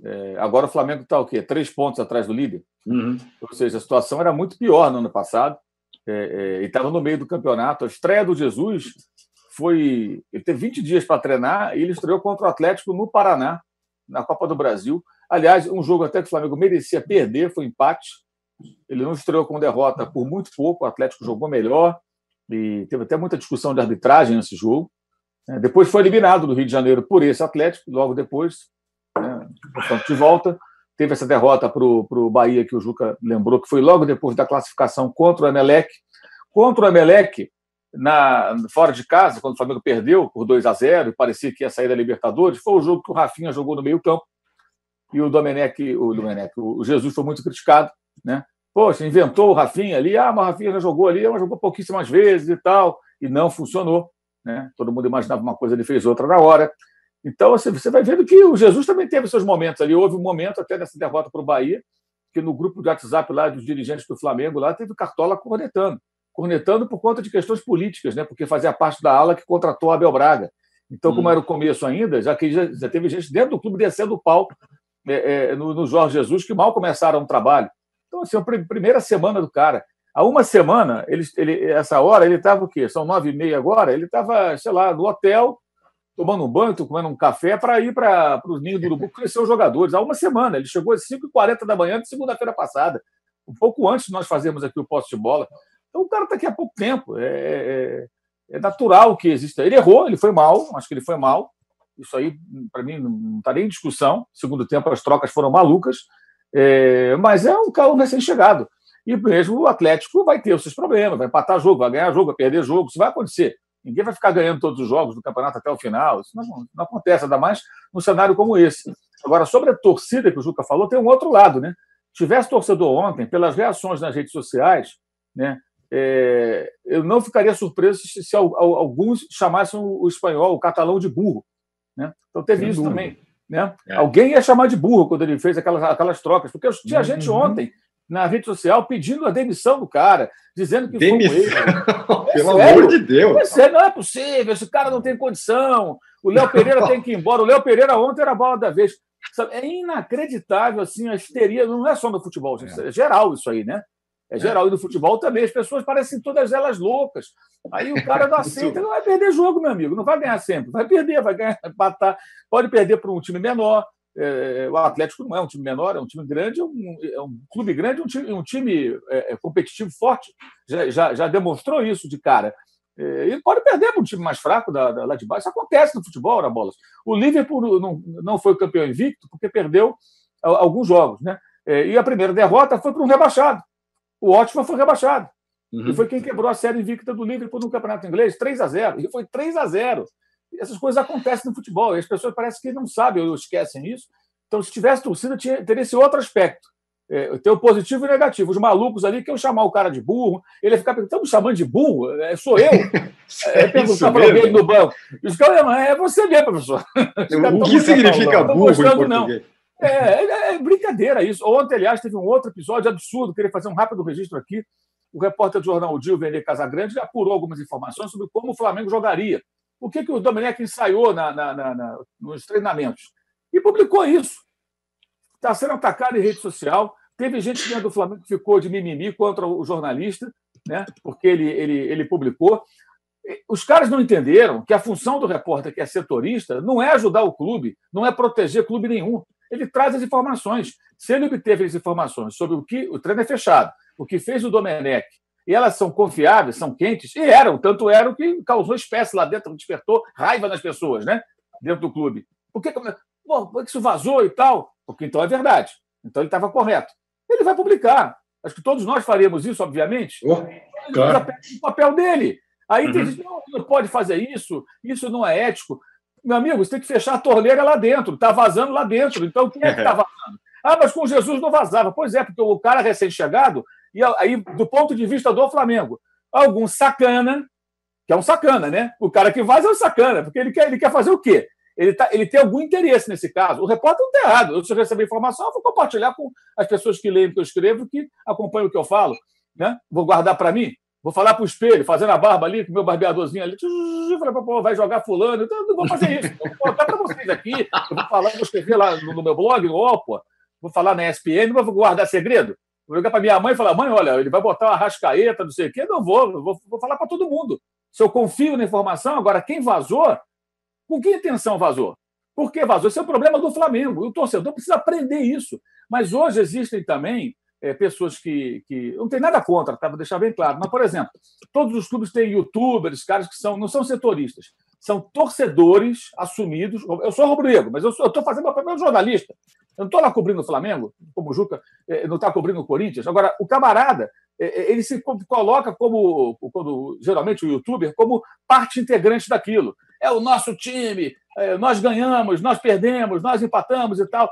É, agora o Flamengo está o quê? Três pontos atrás do líder. Uhum. Ou seja, a situação era muito pior no ano passado. É, é, e estava no meio do campeonato. A estreia do Jesus foi. Ele teve 20 dias para treinar e ele estreou contra o Atlético no Paraná, na Copa do Brasil. Aliás, um jogo até que o Flamengo merecia perder, foi empate. Ele não estreou com derrota por muito pouco, o Atlético jogou melhor e teve até muita discussão de arbitragem nesse jogo. É, depois foi eliminado do Rio de Janeiro por esse Atlético, logo depois, né, de volta. Teve essa derrota para o Bahia, que o Juca lembrou, que foi logo depois da classificação contra o Emelec. Contra o Emelec, na, fora de casa, quando o Flamengo perdeu por 2 a 0 e parecia que ia sair da Libertadores, foi o jogo que o Rafinha jogou no meio-campo. E o Domenech, o Domenech, o Jesus foi muito criticado, né? Poxa, inventou o Rafinha ali, ah, mas o Rafinha já jogou ali, mas jogou pouquíssimas vezes e tal, e não funcionou, né? Todo mundo imaginava uma coisa, ele fez outra na hora. Então, assim, você vai vendo que o Jesus também teve seus momentos ali. Houve um momento até nessa derrota para o Bahia, que no grupo de WhatsApp lá dos dirigentes do Flamengo, lá teve Cartola cornetando. Cornetando por conta de questões políticas, né? porque fazia parte da ala que contratou Abel Braga. Então, como hum. era o começo ainda, já que já, já, teve gente dentro do clube descendo o pau é, é, no, no, Jorge Jesus, que mal começaram o trabalho. Então, assim, a primeira semana do cara. Há uma semana, ele, ele, essa hora, ele estava o quê? São nove e meia agora? Ele estava, sei lá, no hotel, tomando um banho, comendo um café para ir para os ninhos do Urubu conhecer os jogadores. Há uma semana, ele chegou às 5h40 da manhã de segunda-feira passada, um pouco antes de nós fazermos aqui o poste de bola. Então o cara está aqui há pouco tempo. É, é, é, natural que exista. Ele errou, ele foi mal, acho que ele foi mal. Isso aí, para mim, não está nem em discussão. Segundo tempo, as trocas foram malucas. É, mas é um carro recém-chegado. E mesmo o Atlético vai ter os seus problemas, vai empatar jogo, vai ganhar jogo, vai perder jogo, isso vai acontecer. Ninguém vai ficar ganhando todos os jogos do campeonato até o final. Isso não, não acontece, ainda mais num cenário como esse. Agora, sobre a torcida que o Juca falou, tem um outro lado, né? Tivesse torcedor ontem, pelas reações nas redes sociais, né? É, eu não ficaria surpreso se, se, alguns chamassem o espanhol, o catalão, de burro. Né? Então teve Sem isso dúvida. também. Né? É. Alguém ia chamar de burro quando ele fez aquelas, aquelas trocas, porque tinha uhum. gente ontem na rede social pedindo a demissão do cara, dizendo que demissão. foi. Pelo amor de Deus. É, não é possível, esse cara não tem condição. O Léo Pereira tem que ir embora. O Léo Pereira ontem era a bola da vez. É inacreditável assim, a histeria, não é só no futebol, gente, é. é geral isso aí, né? É geral. E no futebol também, as pessoas parecem todas elas loucas. Aí o cara não aceita, não vai perder jogo, meu amigo. Não vai ganhar sempre. Vai perder, vai ganhar, empatar. Pode perder para um time menor, é, o Atlético não é um time menor, é um time grande, é um, é um clube grande, um time, um time é, é, competitivo forte. Já, já, já, demonstrou isso de cara. É, e pode perder para um time mais fraco da, da, lá de baixo. Isso acontece no futebol, na bolas. O Liverpool não, não foi campeão invicto porque perdeu alguns jogos. Né? É, e a primeira derrota foi para um rebaixado. O Ótimo foi rebaixado. Uhum. E foi quem quebrou a série invicta do Liverpool no Campeonato Inglês, 3 a 0 E foi 3 a 0 essas coisas acontecem no futebol e as pessoas parecem que não sabem ou esquecem isso. Então, se tivesse torcida, tinha, teria esse outro aspecto. É, ter o positivo e o negativo. Os malucos ali que eu chamar o cara de burro, ele ia ficar perguntando, me chamando de burro? É, sou eu? é, perguntar para alguém no banco. E os caras, é você mesmo, professor. O que significa burro em não. É, é, é, brincadeira isso. Ontem, aliás, teve um outro episódio absurdo, queria fazer um rápido registro aqui. O repórter do jornal O Dia, Vender Casagrande, apurou algumas informações sobre como o Flamengo jogaria o que, que o Domenech ensaiou na, na, na, nos treinamentos. E publicou isso. Está sendo atacado em rede social. Teve gente dentro do Flamengo que ficou de mimimi contra o jornalista, né? porque ele, ele, ele publicou. Os caras não entenderam que a função do repórter, que é setorista, não é ajudar o clube, não é proteger clube nenhum. Ele traz as informações. Se ele obteve as informações sobre o que o treino é fechado, o que fez o Domenech e elas são confiáveis, são quentes, e eram, tanto eram que causou espécie lá dentro, despertou raiva nas pessoas, né? Dentro do clube. Por que, pô, por que isso vazou e tal? Porque então é verdade. Então ele estava correto. Ele ele vai publicar. Acho que todos nós faríamos isso, obviamente. Oh, claro. O papel dele. Aí uhum. tem gente não, não pode fazer isso, isso não é ético. Meu amigo, você tem que fechar a torneira lá dentro, está vazando lá dentro. Então, quem é que está vazando? Ah, mas com Jesus não vazava. Pois é, porque o cara recém-chegado, e aí, do ponto de vista do Flamengo, algum sacana, que é um sacana, né? O cara que vaza é um sacana, porque ele quer, ele quer fazer o quê? Ele, tá, ele tem algum interesse nesse caso. O repórter não está errado. Eu, se eu receber informação, eu vou compartilhar com as pessoas que leem o que eu escrevo, que acompanham o que eu falo. Né? Vou guardar para mim. Vou falar para o espelho, fazendo a barba ali, com o meu barbeadorzinho ali. Falei, pô, vai jogar fulano. Então, não vou fazer isso. vou contar para vocês aqui. Eu vou falar, vou escrever lá no, meu blog, no Opua. Vou falar na ESPN, não vou guardar segredo. Vou ligar para minha mãe e falar, mãe, olha, ele vai botar uma rascaeta, não sei o quê. Não vou, vou, vou falar para todo mundo. Se eu confio na informação, agora quem vazou, com que intenção vazou? Por que vazou? Esse é o problema do Flamengo. O torcedor precisa aprender isso. Mas hoje existem também é, pessoas que, que. Não tem nada contra, tá? deixar bem claro. Mas, por exemplo, todos os clubes têm youtubers, caras que são, não são setoristas, são torcedores assumidos. Eu sou rubro-negro, mas eu estou fazendo meu papel de jornalista. Eu não estou lá cobrindo o Flamengo, como o Juca é, não está cobrindo o Corinthians. Agora, o camarada, é, é, ele se coloca como, quando, geralmente, o youtuber, como parte integrante daquilo. É o nosso time, nós ganhamos, nós perdemos, nós empatamos e tal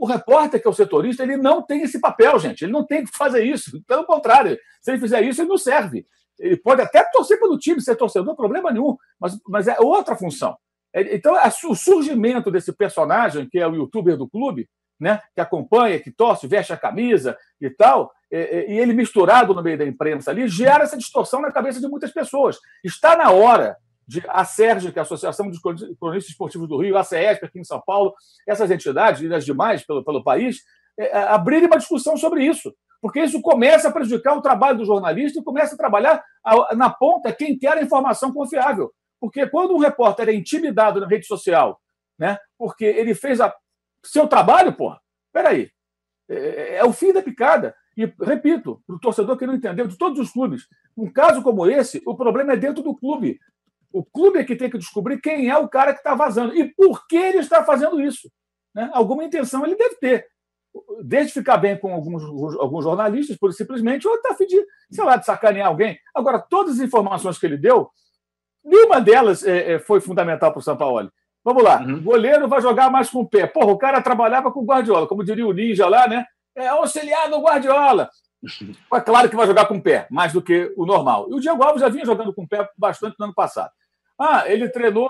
o repórter, que é o setorista, ele não tem esse papel, gente. Ele não tem que fazer isso. Pelo contrário, se ele fizer isso, ele não serve. Ele pode até torcer pelo time, ser torcedor, problema nenhum, mas, mas é outra função. É, então, o surgimento desse personagem, que é o youtuber do clube, né, que acompanha, que torce, veste a camisa e tal, e, e ele misturado no meio da imprensa ali, gera essa distorção na cabeça de muitas pessoas. Está na hora de a Sérgio, que é a Associação dos Cronistas Esportivos do Rio, a CESP aqui em São Paulo, essas entidades e as demais pelo, pelo país, é, é, abrirem uma discussão sobre isso. Porque isso começa a prejudicar o trabalho do jornalista e começa a trabalhar a, na ponta quem quer a informação confiável. Porque quando um repórter é intimidado na rede social, né, porque ele fez a, seu trabalho, porra, peraí, é, é o fim da picada. E, repito, para o torcedor que não entendeu, de todos os clubes, um caso como esse, o problema é dentro do clube. O clube é que tem que descobrir quem é o cara que está vazando e por que ele está fazendo isso. Né? Alguma intenção ele deve ter. Desde ficar bem com alguns, alguns jornalistas, por simplesmente, ou está de, sei lá, de sacanear alguém. Agora, todas as informações que ele deu, nenhuma delas é, é, foi fundamental para o São Paulo. Vamos lá, uhum. goleiro vai jogar mais com o pé. Porra, o cara trabalhava com o Guardiola, como diria o Ninja lá, né? É auxiliar do Guardiola. É claro que vai jogar com o pé, mais do que o normal. E o Diego Alves já vinha jogando com o pé bastante no ano passado. Ah, ele treinou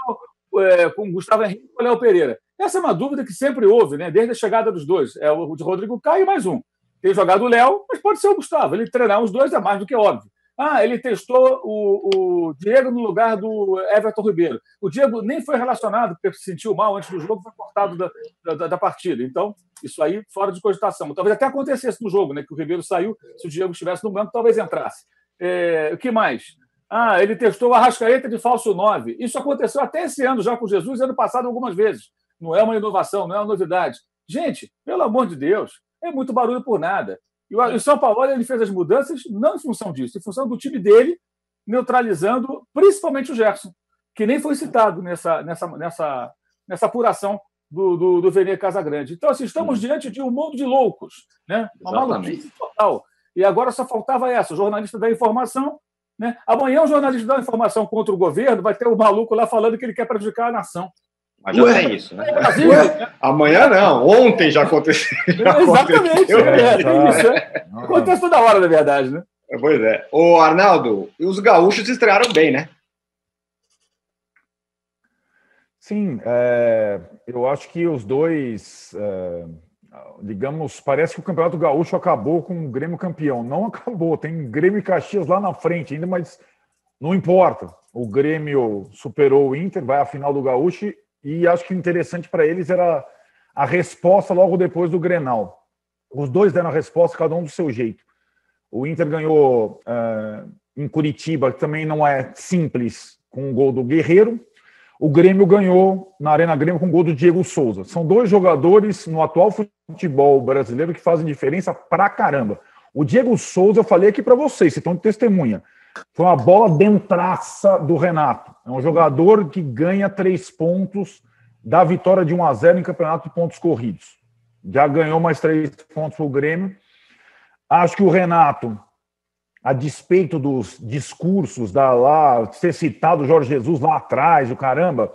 é, com Gustavo Henrique e Léo Pereira. Essa é uma dúvida que sempre houve, né? desde a chegada dos dois. É o de Rodrigo Caio e mais um. Tem jogado o Léo, mas pode ser o Gustavo. Ele treinar os dois é mais do que óbvio. Ah, ele testou o, o, Diego no lugar do Everton Ribeiro. O Diego nem foi relacionado, porque se sentiu mal antes do jogo, foi cortado da, da, da, partida. Então, isso aí fora de cogitação. Talvez até acontecesse no jogo, né? Que o Ribeiro saiu, se o Diego estivesse no banco, talvez entrasse. É, o que mais? Ah, ele testou o Arrascaeta de falso 9. Isso aconteceu até esse ano, já com Jesus, ano passado, algumas vezes. Não é uma inovação, não é uma novidade. Gente, pelo amor de Deus, é muito barulho por nada. E o São Paulo ele fez as mudanças não em função disso, em função do time dele, neutralizando principalmente o Gerson, que nem foi citado nessa, nessa, nessa, nessa apuração do, do, do Vene Casagrande. Então, assim, estamos uhum. diante de um mundo de loucos, né? uma maluquice total. E agora só faltava essa: jornalista da informação né? Amanhã o jornalista dá uma informação contra o governo, vai ter o um maluco lá falando que ele quer prejudicar a nação. Mas já Ué? tem isso, né? Brasil, né? Amanhã não, ontem já aconteceu. Já Exatamente, aconteceu. É, tem isso. É. Acontece toda hora, na verdade, né? Pois é. Ô, Arnaldo, os gaúchos estrearam bem, né? Sim, é, eu acho que os dois. É digamos, parece que o Campeonato Gaúcho acabou com o Grêmio campeão. Não acabou, tem Grêmio e Caxias lá na frente ainda, mas não importa. O Grêmio superou o Inter, vai à final do Gaúcho e acho que interessante para eles era a resposta logo depois do Grenal. Os dois deram a resposta, cada um do seu jeito. O Inter ganhou uh, em Curitiba, que também não é simples, com o gol do Guerreiro, o Grêmio ganhou na Arena Grêmio com o gol do Diego Souza. São dois jogadores no atual futebol brasileiro que fazem diferença pra caramba. O Diego Souza, eu falei aqui para vocês, vocês estão de testemunha. Foi uma bola dentraça do Renato. É um jogador que ganha três pontos da vitória de 1 a 0 em campeonato de pontos corridos. Já ganhou mais três pontos para o Grêmio. Acho que o Renato, a despeito dos discursos da lá, ser citado Jorge Jesus lá atrás, o caramba,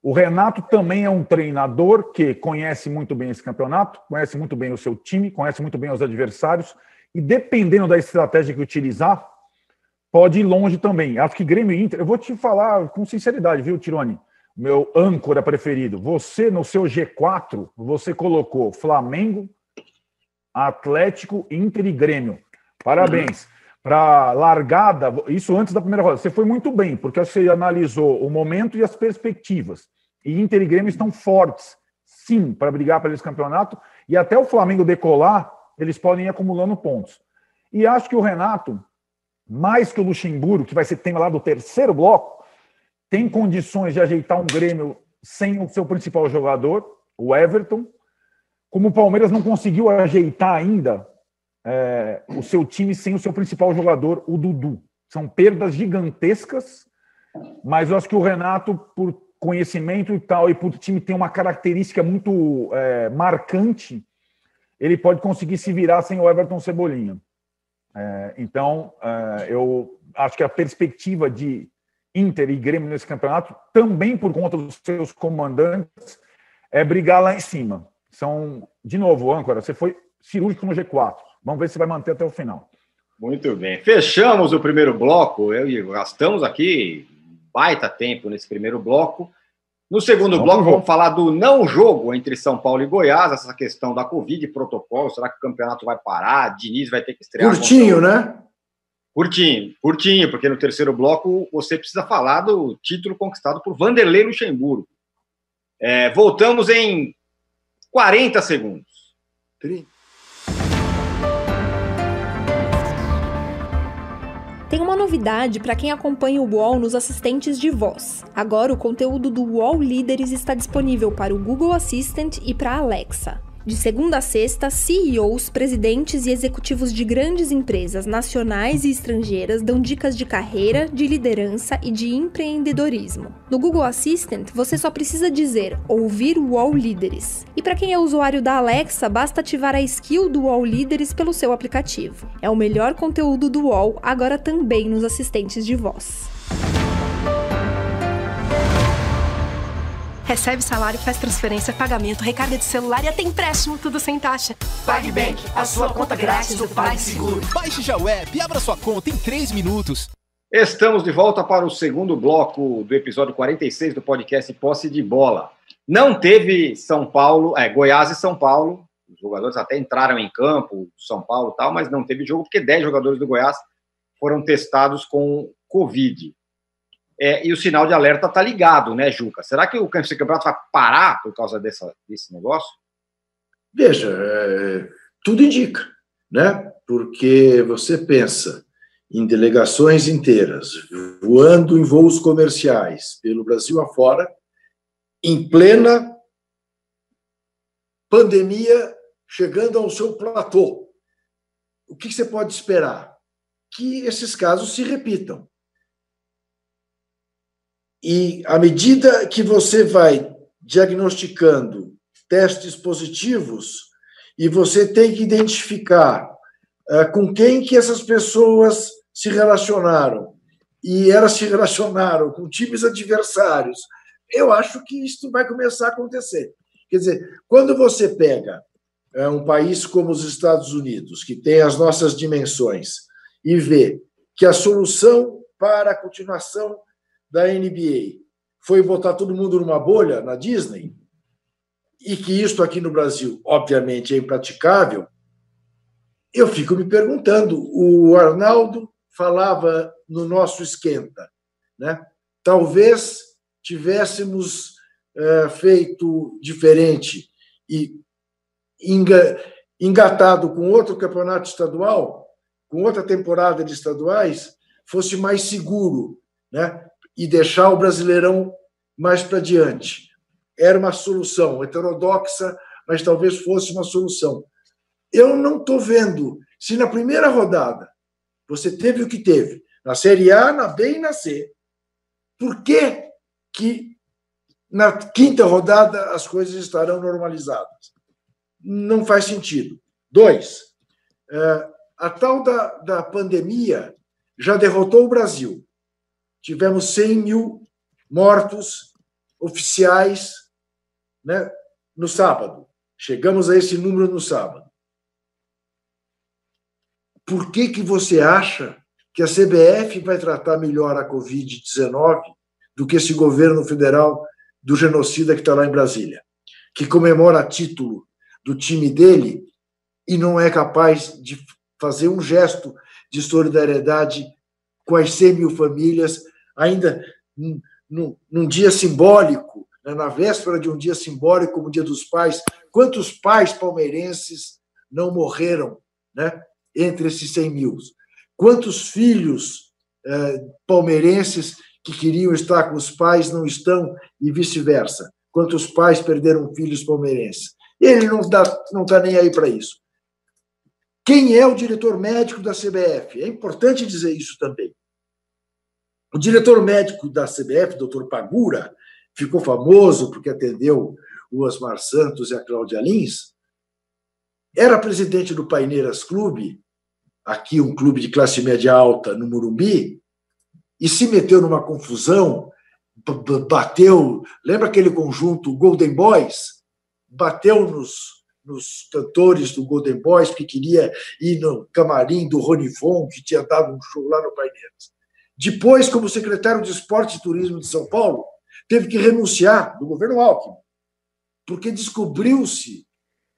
o Renato também é um treinador que conhece muito bem esse campeonato, conhece muito bem o seu time, conhece muito bem os adversários, e dependendo da estratégia que utilizar, pode ir longe também. Acho que Grêmio e Inter, eu vou te falar com sinceridade, viu, Tirone? Meu âncora preferido. Você, no seu G4, você colocou Flamengo, Atlético, Inter e Grêmio. Parabéns. Uhum. Para largada, isso antes da primeira rodada, você foi muito bem, porque você analisou o momento e as perspectivas. E Inter e Grêmio estão fortes, sim, para brigar para esse campeonato. E até o Flamengo decolar, eles podem ir acumulando pontos. E acho que o Renato, mais que o Luxemburgo, que vai ser tema lá do terceiro bloco, tem condições de ajeitar um Grêmio sem o seu principal jogador, o Everton. Como o Palmeiras não conseguiu ajeitar ainda é, o seu time sem o seu principal jogador, o Dudu. São perdas gigantescas, mas eu acho que o Renato, por conhecimento e tal, e por time ter uma característica muito é, marcante, ele pode conseguir se virar sem o Everton Cebolinha. É, então, é, eu acho que a perspectiva de Inter e Grêmio nesse campeonato, também por conta dos seus comandantes, é brigar lá em cima. São, de novo, âncora, você foi cirúrgico no G4. Vamos ver se vai manter até o final. Muito bem. Fechamos o primeiro bloco. Eu e gastamos aqui baita tempo nesse primeiro bloco. No segundo vamos bloco, vamos falar do não jogo entre São Paulo e Goiás, essa questão da Covid, protocolo. Será que o campeonato vai parar? Diniz vai ter que estrear. Curtinho, né? Curtinho, curtinho, porque no terceiro bloco você precisa falar do título conquistado por Vanderlei Luxemburgo. É, voltamos em 40 segundos. 30. Tem uma novidade para quem acompanha o UOL nos assistentes de voz. Agora o conteúdo do UOL Líderes está disponível para o Google Assistant e para a Alexa. De segunda a sexta, CEOs, presidentes e executivos de grandes empresas nacionais e estrangeiras dão dicas de carreira, de liderança e de empreendedorismo. No Google Assistant, você só precisa dizer ouvir UOL Líderes. E para quem é usuário da Alexa, basta ativar a skill do UOL Líderes pelo seu aplicativo. É o melhor conteúdo do UOL, agora também nos assistentes de voz. Recebe salário, faz transferência, pagamento, recarga de celular e até empréstimo, tudo sem taxa. PagBank, a sua conta grátis do PagSeguro. Baixe já o app e abra sua conta em 3 minutos. Estamos de volta para o segundo bloco do episódio 46 do podcast Posse de Bola. Não teve São Paulo, é, Goiás e São Paulo. Os jogadores até entraram em campo, São Paulo e tal, mas não teve jogo porque 10 jogadores do Goiás foram testados com Covid é, e o sinal de alerta está ligado, né, Juca? Será que o campeonato vai parar por causa dessa, desse negócio? Veja, é, tudo indica, né? Porque você pensa em delegações inteiras voando em voos comerciais pelo Brasil afora, em plena pandemia chegando ao seu platô. O que você pode esperar? Que esses casos se repitam. E à medida que você vai diagnosticando testes positivos, e você tem que identificar uh, com quem que essas pessoas se relacionaram, e elas se relacionaram com times adversários, eu acho que isso vai começar a acontecer. Quer dizer, quando você pega uh, um país como os Estados Unidos, que tem as nossas dimensões, e vê que a solução para a continuação da NBA foi botar todo mundo numa bolha na Disney, e que isso aqui no Brasil, obviamente, é impraticável, eu fico me perguntando. O Arnaldo falava no nosso esquenta, né? Talvez tivéssemos é, feito diferente e engatado com outro campeonato estadual, com outra temporada de estaduais, fosse mais seguro, né? E deixar o Brasileirão mais para diante. Era uma solução heterodoxa, mas talvez fosse uma solução. Eu não estou vendo se na primeira rodada você teve o que teve, na Série A, na B e na C, por que, que na quinta rodada as coisas estarão normalizadas? Não faz sentido. Dois, é, a tal da, da pandemia já derrotou o Brasil. Tivemos 100 mil mortos oficiais né, no sábado. Chegamos a esse número no sábado. Por que, que você acha que a CBF vai tratar melhor a Covid-19 do que esse governo federal do genocida que está lá em Brasília, que comemora título do time dele e não é capaz de fazer um gesto de solidariedade com as 100 mil famílias, ainda num, num dia simbólico, né, na véspera de um dia simbólico como o Dia dos Pais. Quantos pais palmeirenses não morreram né, entre esses 100 mil? Quantos filhos eh, palmeirenses que queriam estar com os pais não estão e vice-versa? Quantos pais perderam filhos palmeirenses? Ele não está não tá nem aí para isso. Quem é o diretor médico da CBF? É importante dizer isso também. O diretor médico da CBF, doutor Pagura, ficou famoso porque atendeu o Osmar Santos e a Cláudia Lins, era presidente do Paineiras Clube, aqui um clube de classe média alta no Murumbi, e se meteu numa confusão, bateu, lembra aquele conjunto Golden Boys? Bateu nos nos cantores do Golden Boys, que queria ir no camarim do Ronivon, que tinha dado um show lá no Paineiras. Depois, como secretário de Esporte e Turismo de São Paulo, teve que renunciar do governo Alckmin, porque descobriu-se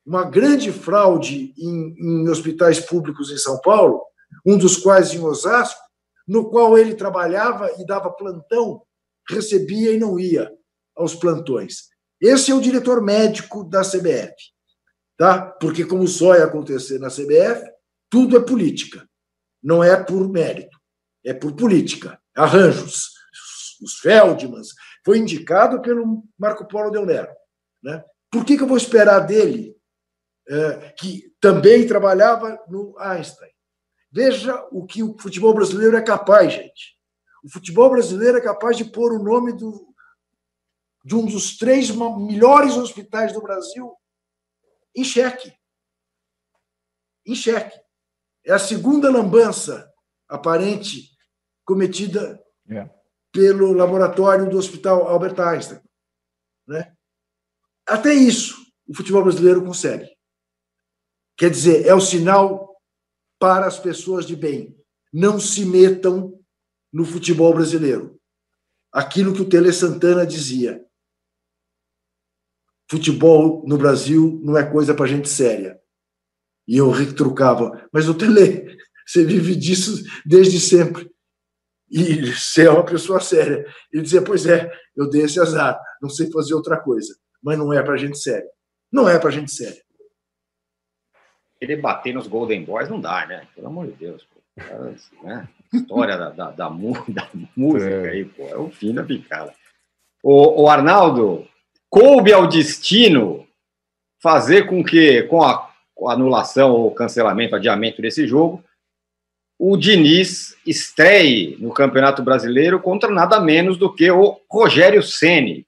uma grande fraude em, em hospitais públicos em São Paulo, um dos quais em Osasco, no qual ele trabalhava e dava plantão, recebia e não ia aos plantões. Esse é o diretor médico da CBF tá? Porque como só ia acontecer na CBF, tudo é política. Não é por mérito, é por política, arranjos. Os Feldmans foi indicado pelo Marco Polo Del Nero, né? Por que, que eu vou esperar dele, é, que também trabalhava no Einstein? Veja o que o futebol brasileiro é capaz, gente. O futebol brasileiro é capaz de pôr o nome do, de um dos três melhores hospitais do Brasil em xeque. Em xeque. É a segunda lambança aparente cometida é. pelo laboratório do Hospital Albert Einstein. Né? Até isso o futebol brasileiro consegue. Quer dizer, é o sinal para as pessoas de bem. Não se metam no futebol brasileiro. Aquilo que o Tele Santana dizia futebol no Brasil não é coisa para gente séria. E eu retrucava, mas o Tele, você vive disso desde sempre. E é uma pessoa séria. Ele dizia, pois é, eu dei esse azar, não sei fazer outra coisa. Mas não é para gente séria. Não é para gente séria. Ele bater nos Golden Boys não dá, né? Pelo amor de Deus. Pô. Né? História da, da, da, da música é. aí, pô, é o fim da picada. O, o Arnaldo, coube ao destino fazer com que, com a, anulação ou cancelamento, adiamento desse jogo, o Diniz estreie no Campeonato Brasileiro contra nada menos do que o Rogério Ceni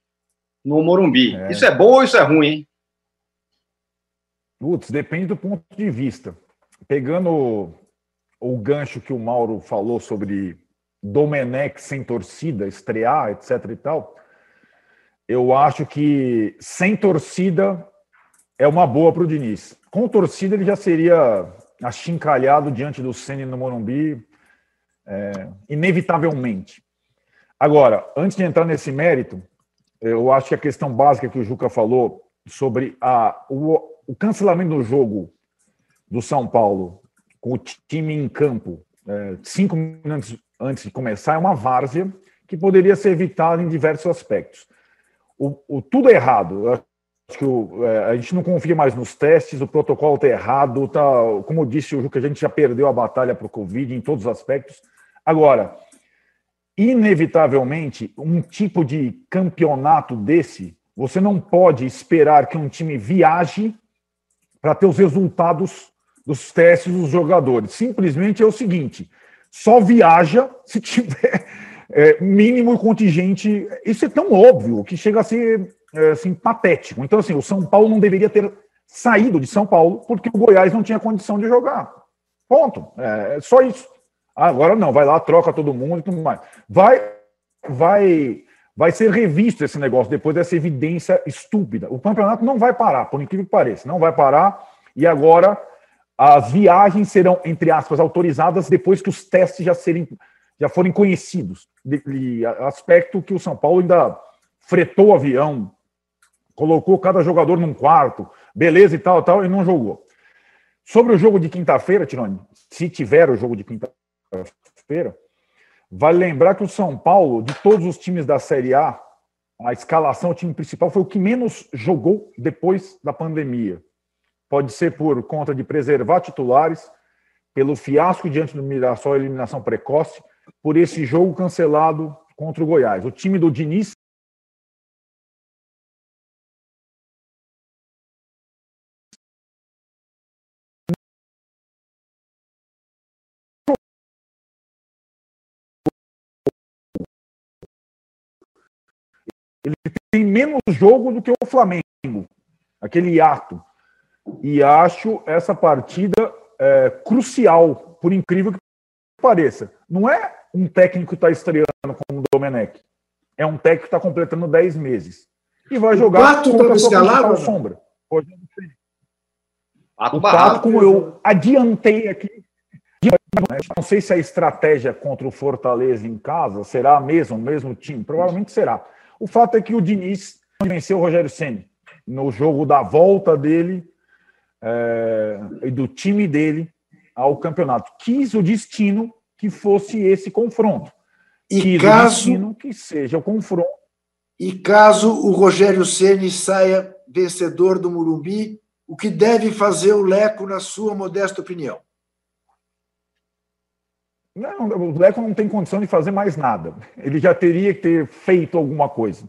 no Morumbi. É. Isso é bom ou isso é ruim, hein? Putz, depende do ponto de vista. Pegando o, o gancho que o Mauro falou sobre Domenech sem torcida, estrear, etc e tal, eu acho que sem torcida é uma boa para o Diniz. Com torcida, ele já seria achincalhado diante do Ceni no Morumbi, é, inevitavelmente. Agora, antes de entrar nesse mérito, eu acho que a questão básica que o Juca falou sobre a, o, o cancelamento do jogo do São Paulo com o time em campo é, cinco minutos antes de começar é uma várzea que poderia ser evitada em diversos aspectos o, o tudo errado. Eu que o, é, a gente não confia mais nos testes, o protocolo está errado, tá, como disse o Juca, a gente já perdeu a batalha para o Covid em todos os aspectos. Agora, inevitavelmente, um tipo de campeonato desse, você não pode esperar que um time viaje para ter os resultados dos testes dos jogadores. Simplesmente é o seguinte: só viaja se tiver é, mínimo contingente. Isso é tão óbvio que chega a ser assim, patético. Então, assim, o São Paulo não deveria ter saído de São Paulo porque o Goiás não tinha condição de jogar. Ponto. É, é só isso. Agora não, vai lá, troca todo mundo e tudo mais. Vai, vai, vai ser revisto esse negócio depois dessa evidência estúpida. O campeonato não vai parar, por incrível que pareça, não vai parar. E agora as viagens serão, entre aspas, autorizadas depois que os testes já, serem, já forem conhecidos. De, de, aspecto que o São Paulo ainda fretou o avião, colocou cada jogador num quarto, beleza e tal, tal, e não jogou. Sobre o jogo de quinta-feira, Tirone, se tiver o jogo de quinta-feira, vale lembrar que o São Paulo, de todos os times da Série A, a escalação, o time principal, foi o que menos jogou depois da pandemia. Pode ser por conta de preservar titulares, pelo fiasco diante do Mirassol, eliminação precoce, por esse jogo cancelado contra o Goiás. O time do Diniz Ele tem menos jogo do que o Flamengo, aquele ato. E acho essa partida é, crucial, por incrível que pareça. Não é um técnico que está estreando como o Domenech. É um técnico que está completando 10 meses. E vai jogar o contra a sua sombra. Hoje o Pato, como eu adiantei aqui, não sei se a estratégia contra o Fortaleza em casa será a mesma, o mesmo time. Provavelmente será. O fato é que o Diniz venceu o Rogério Senna no jogo da volta dele é, e do time dele ao campeonato. Quis o destino que fosse esse confronto. E Quis caso, o destino que seja o confronto. E caso o Rogério Ceni saia vencedor do Murumbi, o que deve fazer o Leco, na sua modesta opinião? Não, o Leco não tem condição de fazer mais nada. Ele já teria que ter feito alguma coisa.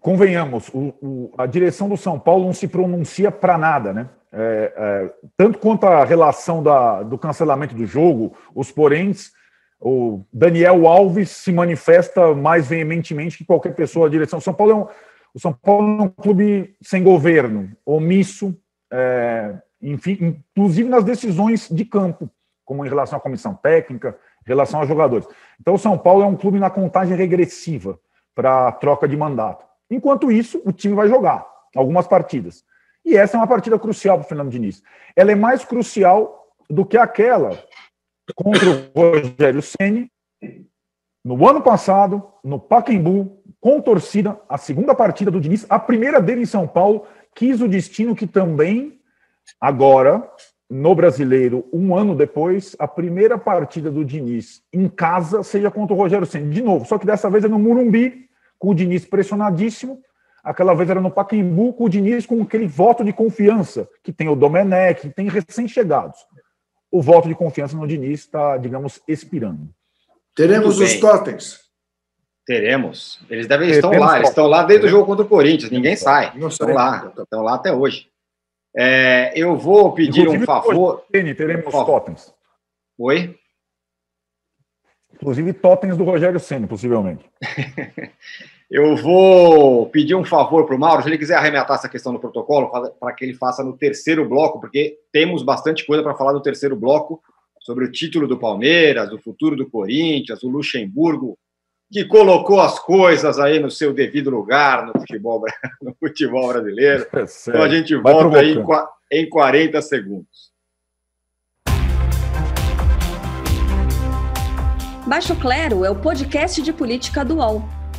Convenhamos, o, o, a direção do São Paulo não se pronuncia para nada, né? É, é, tanto quanto a relação da, do cancelamento do jogo, os poréns, o Daniel Alves se manifesta mais veementemente que qualquer pessoa da direção. São Paulo é um, o São Paulo é um clube sem governo, omisso, é, enfim, inclusive nas decisões de campo como em relação à comissão técnica, em relação aos jogadores. Então, o São Paulo é um clube na contagem regressiva para a troca de mandato. Enquanto isso, o time vai jogar algumas partidas. E essa é uma partida crucial para o Fernando Diniz. Ela é mais crucial do que aquela contra o Rogério Ceni no ano passado, no Pacaembu, com torcida, a segunda partida do Diniz, a primeira dele em São Paulo, quis o destino que também agora no Brasileiro, um ano depois, a primeira partida do Diniz em casa seja contra o Rogério Senna. De novo, só que dessa vez é no Murumbi, com o Diniz pressionadíssimo. Aquela vez era no Pacaembu, com o Diniz com aquele voto de confiança, que tem o Domenech, que tem recém-chegados. O voto de confiança no Diniz está, digamos, expirando. Teremos os totens. Teremos. Eles devem estar lá, eles estão lá desde o jogo contra o Corinthians, ninguém sai. Não estão lá, estão lá até hoje. É, eu vou pedir Inclusive, um favor. Hoje, teremos favor. totens. Oi? Inclusive totens do Rogério Senna, possivelmente. eu vou pedir um favor para o Mauro, se ele quiser arrematar essa questão do protocolo, para que ele faça no terceiro bloco, porque temos bastante coisa para falar no terceiro bloco sobre o título do Palmeiras, o futuro do Corinthians, o Luxemburgo, que colocou as coisas aí no seu devido lugar no futebol, no futebol brasileiro. É então a gente Vai volta aí em 40 segundos. Baixo Clero é o podcast de política do UOL.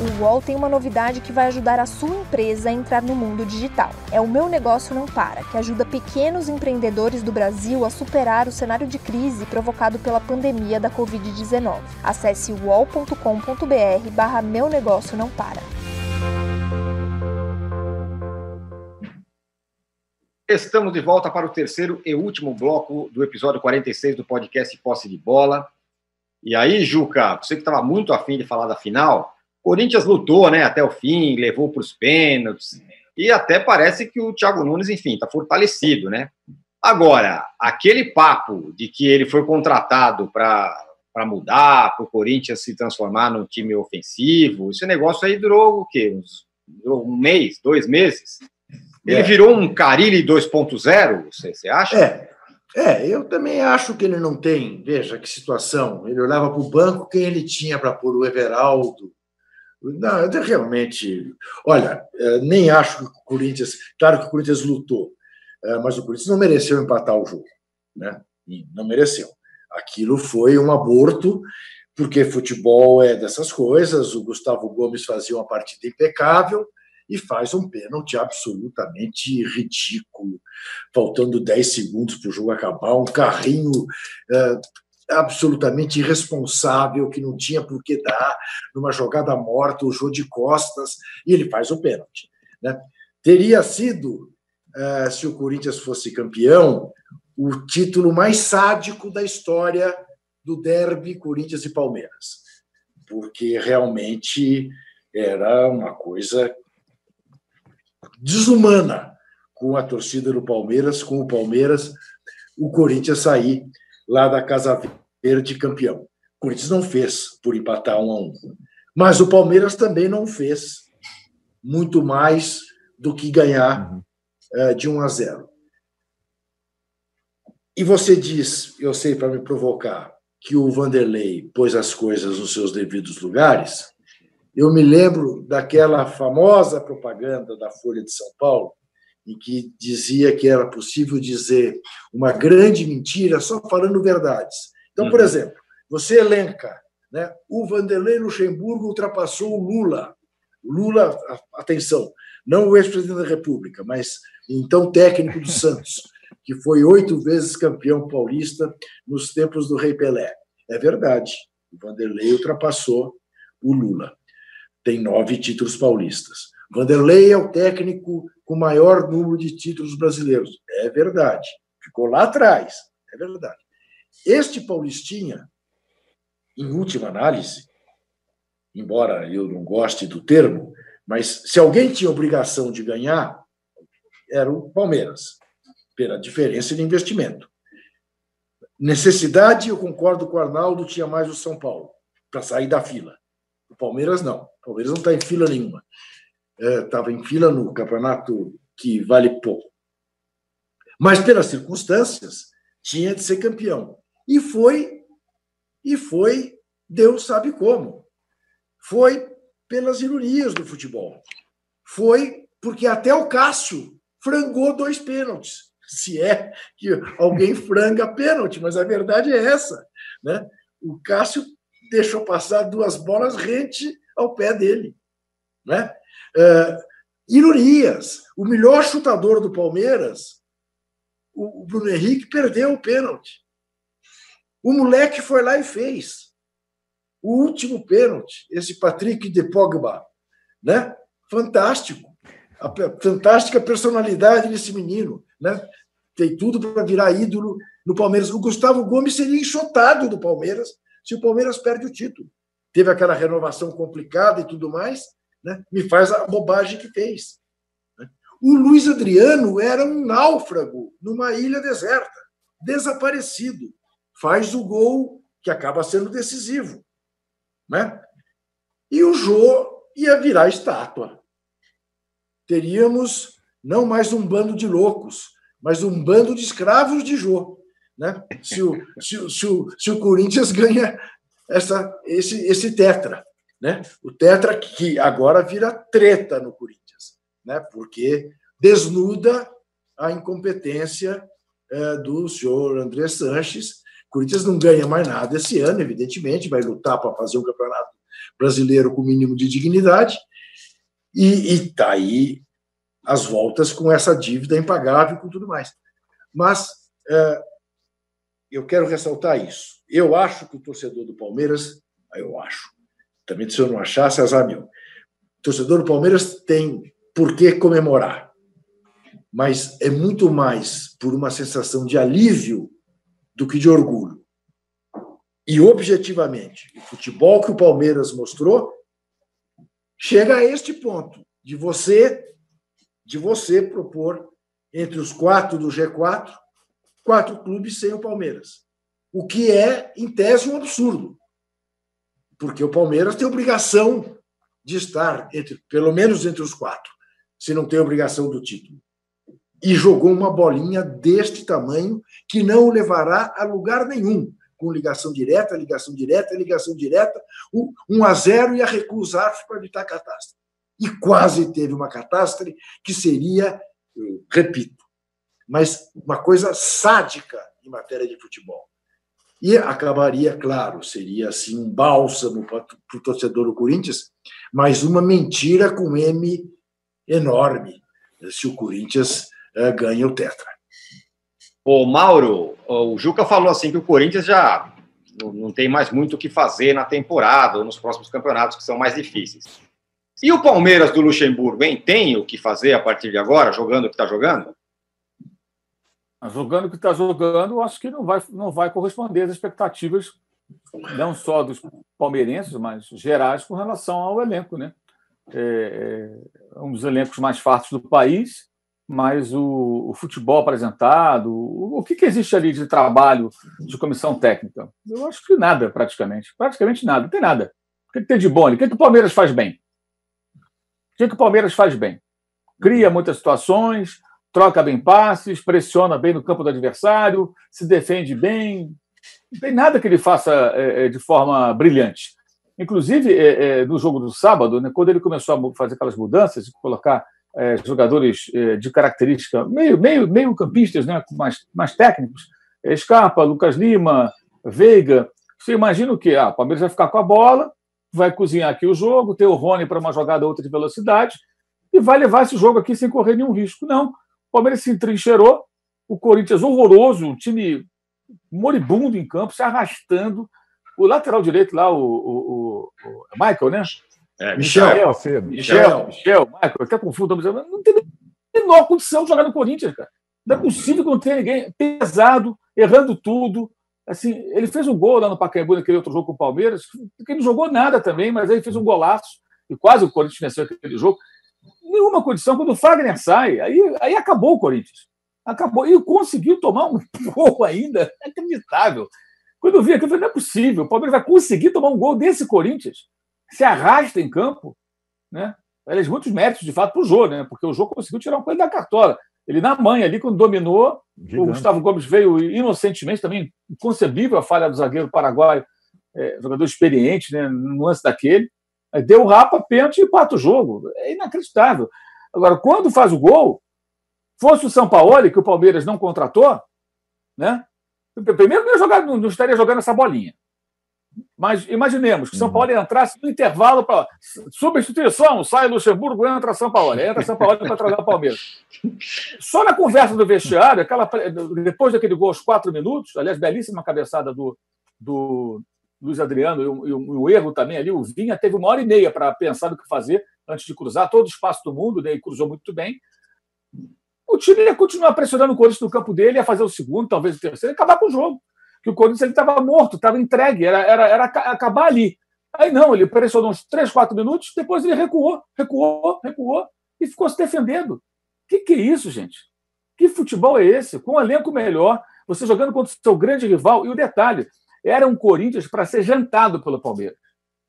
O UOL tem uma novidade que vai ajudar a sua empresa a entrar no mundo digital. É o Meu Negócio Não Para, que ajuda pequenos empreendedores do Brasil a superar o cenário de crise provocado pela pandemia da Covid-19. Acesse uol.com.br barra Meu Negócio Não Para. Estamos de volta para o terceiro e último bloco do episódio 46 do podcast Posse de Bola. E aí, Juca, você que estava muito afim de falar da final, Corinthians lutou né, até o fim, levou para os pênaltis, e até parece que o Thiago Nunes, enfim, está fortalecido, né? Agora, aquele papo de que ele foi contratado para mudar, para o Corinthians se transformar num time ofensivo, esse negócio aí durou o quê? Uns, um mês, dois meses? Ele é. virou um Carilli 2.0, você, você acha? É, é, eu também acho que ele não tem. Veja que situação. Ele olhava para o banco quem ele tinha para pôr o Everaldo. Não, realmente. Olha, é, nem acho que o Corinthians. Claro que o Corinthians lutou, é, mas o Corinthians não mereceu empatar o jogo. Né? Não mereceu. Aquilo foi um aborto, porque futebol é dessas coisas. O Gustavo Gomes fazia uma partida impecável e faz um pênalti absolutamente ridículo, faltando 10 segundos para o jogo acabar, um carrinho é, absolutamente irresponsável, que não tinha por que dar, numa jogada morta, o jogo de costas, e ele faz o pênalti. Né? Teria sido, é, se o Corinthians fosse campeão, o título mais sádico da história do derby Corinthians e Palmeiras, porque realmente era uma coisa desumana com a torcida do Palmeiras, com o Palmeiras, o Corinthians sair lá da Casa Verde campeão. O Corinthians não fez por empatar um a um. Mas o Palmeiras também não fez muito mais do que ganhar uh, de 1 a 0. E você diz, eu sei para me provocar, que o Vanderlei pôs as coisas nos seus devidos lugares. Eu me lembro daquela famosa propaganda da Folha de São Paulo, em que dizia que era possível dizer uma grande mentira só falando verdades. Então, por uhum. exemplo, você elenca, né, o Vanderlei Luxemburgo ultrapassou o Lula. O Lula, atenção, não o ex-presidente da República, mas então técnico do Santos, que foi oito vezes campeão paulista nos tempos do Rei Pelé. É verdade, o Vanderlei ultrapassou o Lula tem nove títulos paulistas. Vanderlei é o técnico com maior número de títulos brasileiros. É verdade. Ficou lá atrás. É verdade. Este Paulistinha, em última análise, embora eu não goste do termo, mas se alguém tinha obrigação de ganhar, era o Palmeiras, pela diferença de investimento. Necessidade, eu concordo com o Arnaldo, tinha mais o São Paulo, para sair da fila. O Palmeiras não. O Palmeiras não está em fila nenhuma. Estava é, em fila no campeonato que vale pouco. Mas, pelas circunstâncias, tinha de ser campeão. E foi, e foi, Deus sabe como. Foi pelas ironias do futebol. Foi porque até o Cássio frangou dois pênaltis. Se é que alguém franga pênalti, mas a verdade é essa. Né? O Cássio deixou passar duas bolas rente ao pé dele. Né? É, ironias. O melhor chutador do Palmeiras, o Bruno Henrique, perdeu o pênalti. O moleque foi lá e fez. O último pênalti, esse Patrick de Pogba. Né? Fantástico. A fantástica personalidade desse menino. Né? Tem tudo para virar ídolo no Palmeiras. O Gustavo Gomes seria enxotado do Palmeiras se o Palmeiras perde o título. Teve aquela renovação complicada e tudo mais, né? me faz a bobagem que fez. Né? O Luiz Adriano era um náufrago numa ilha deserta, desaparecido. Faz o gol que acaba sendo decisivo. Né? E o Jô ia virar estátua. Teríamos não mais um bando de loucos, mas um bando de escravos de Jô né? se, o, se, se, o, se o Corinthians ganha essa, esse, esse tetra. Né? O tetra que agora vira treta no Corinthians, né? porque desnuda a incompetência é, do senhor André Sanches. O Corinthians não ganha mais nada esse ano, evidentemente, vai lutar para fazer um campeonato brasileiro com o mínimo de dignidade. E está aí as voltas com essa dívida impagável e com tudo mais. Mas é, eu quero ressaltar isso. Eu acho que o torcedor do Palmeiras, eu acho, também se eu não achasse, azar meu. O torcedor do Palmeiras tem por que comemorar, mas é muito mais por uma sensação de alívio do que de orgulho. e objetivamente, o futebol que o Palmeiras mostrou chega a este ponto de você de você propor entre os quatro do G4 quatro clubes sem o Palmeiras, o que é em tese um absurdo, porque o Palmeiras tem obrigação de estar entre pelo menos entre os quatro, se não tem obrigação do título. E jogou uma bolinha deste tamanho que não o levará a lugar nenhum com ligação direta, ligação direta, ligação direta, um a zero e a recusar para evitar catástrofe. E quase teve uma catástrofe que seria, repito, mas uma coisa sádica em matéria de futebol. E acabaria, claro, seria assim um bálsamo para o torcedor do Corinthians, mas uma mentira com M enorme se o Corinthians uh, ganha o Tetra. Ô, Mauro, o Juca falou assim que o Corinthians já não tem mais muito o que fazer na temporada ou nos próximos campeonatos que são mais difíceis. E o Palmeiras do Luxemburgo, hein? Tem o que fazer a partir de agora, jogando o que está jogando? Jogando o que está jogando, acho que não vai, não vai corresponder às expectativas, não só dos palmeirenses, mas gerais com relação ao elenco, né? É, é um dos elencos mais fartos do país mas o, o futebol apresentado, o, o que, que, existe ali de trabalho de comissão técnica? Eu acho que nada, praticamente. Praticamente nada, não tem nada. O que, que tem de bom ali? O que, que o Palmeiras faz bem? O que, que o Palmeiras faz bem? Cria muitas situações, troca bem passes, pressiona bem no campo do adversário, se defende bem. Não tem nada que ele faça é, é de forma brilhante. Inclusive, é, é, no jogo do sábado, né, quando ele começou a fazer aquelas mudanças, colocar é, jogadores é, de característica meio, meio, meio campistas, né, mais, mais técnicos, é, Scarpa, Lucas Lima, Veiga. Você imagina o quê? Ah, o Palmeiras vai ficar com a bola, vai cozinhar aqui o jogo, ter o Rony para uma jogada outra de velocidade e vai levar esse jogo aqui sem correr nenhum risco. Não. O Palmeiras se entrincheirou, o Corinthians horroroso, um time moribundo em campo, se arrastando. O lateral direito lá, o, o, o Michael, né? É, Michel. Michel, Michel, Michel, Michael, até confundo, mas não tem a menor condição de jogar no Corinthians, cara. Não é possível que não tenha ninguém pesado, errando tudo. Assim, ele fez um gol lá no Pacaembu, naquele outro jogo com o Palmeiras, que ele não jogou nada também, mas aí fez um golaço, e quase o Corinthians venceu aquele jogo. Nenhuma condição. Quando o Fagner sai, aí, aí acabou o Corinthians. Acabou. E conseguiu tomar um gol ainda. É inacreditável. Quando eu vi aquilo, eu falei, não é possível. O Palmeiras vai conseguir tomar um gol desse Corinthians se arrasta em campo, né? Aliás, muitos méritos, de fato, para o Jô, né? Porque o Jô conseguiu tirar um coelho da cartola. Ele, na manha, ali, quando dominou, Gigante. o Gustavo Gomes veio inocentemente, também inconcebível a falha do zagueiro paraguaio, é, jogador experiente, né? No lance daquele. Deu o rapa, pênalti e empata o jogo. É inacreditável. Agora, quando faz o gol, fosse o São Paulo, que o Palmeiras não contratou, né? Primeiro não, jogar, não estaria jogando essa bolinha. Mas imaginemos que São uhum. Paulo entrasse no intervalo para substituição, sai Luxemburgo, entra São Paulo, entra São Paulo para trazer o Palmeiras. Só na conversa do vestiário, aquela, depois daquele gol aos quatro minutos, aliás, belíssima cabeçada do, do Luiz Adriano e um, e um, erro também ali, o Vinha teve uma hora e meia para pensar no que fazer antes de cruzar todo o espaço do mundo, né, e cruzou muito bem. O time ia continuar pressionando o Corinthians no campo dele, ia fazer o segundo, talvez o terceiro, e acabar com o jogo que o Corinthians estava morto, estava entregue, era, era, era acabar ali. Aí não, ele pressionou uns 3, 4 minutos, depois ele recuou, recuou, recuou e ficou se defendendo. O que, que é isso, gente? Que futebol é esse? Com um elenco melhor, você jogando contra o seu grande rival. E o detalhe, era um Corinthians para ser jantado pelo Palmeiras.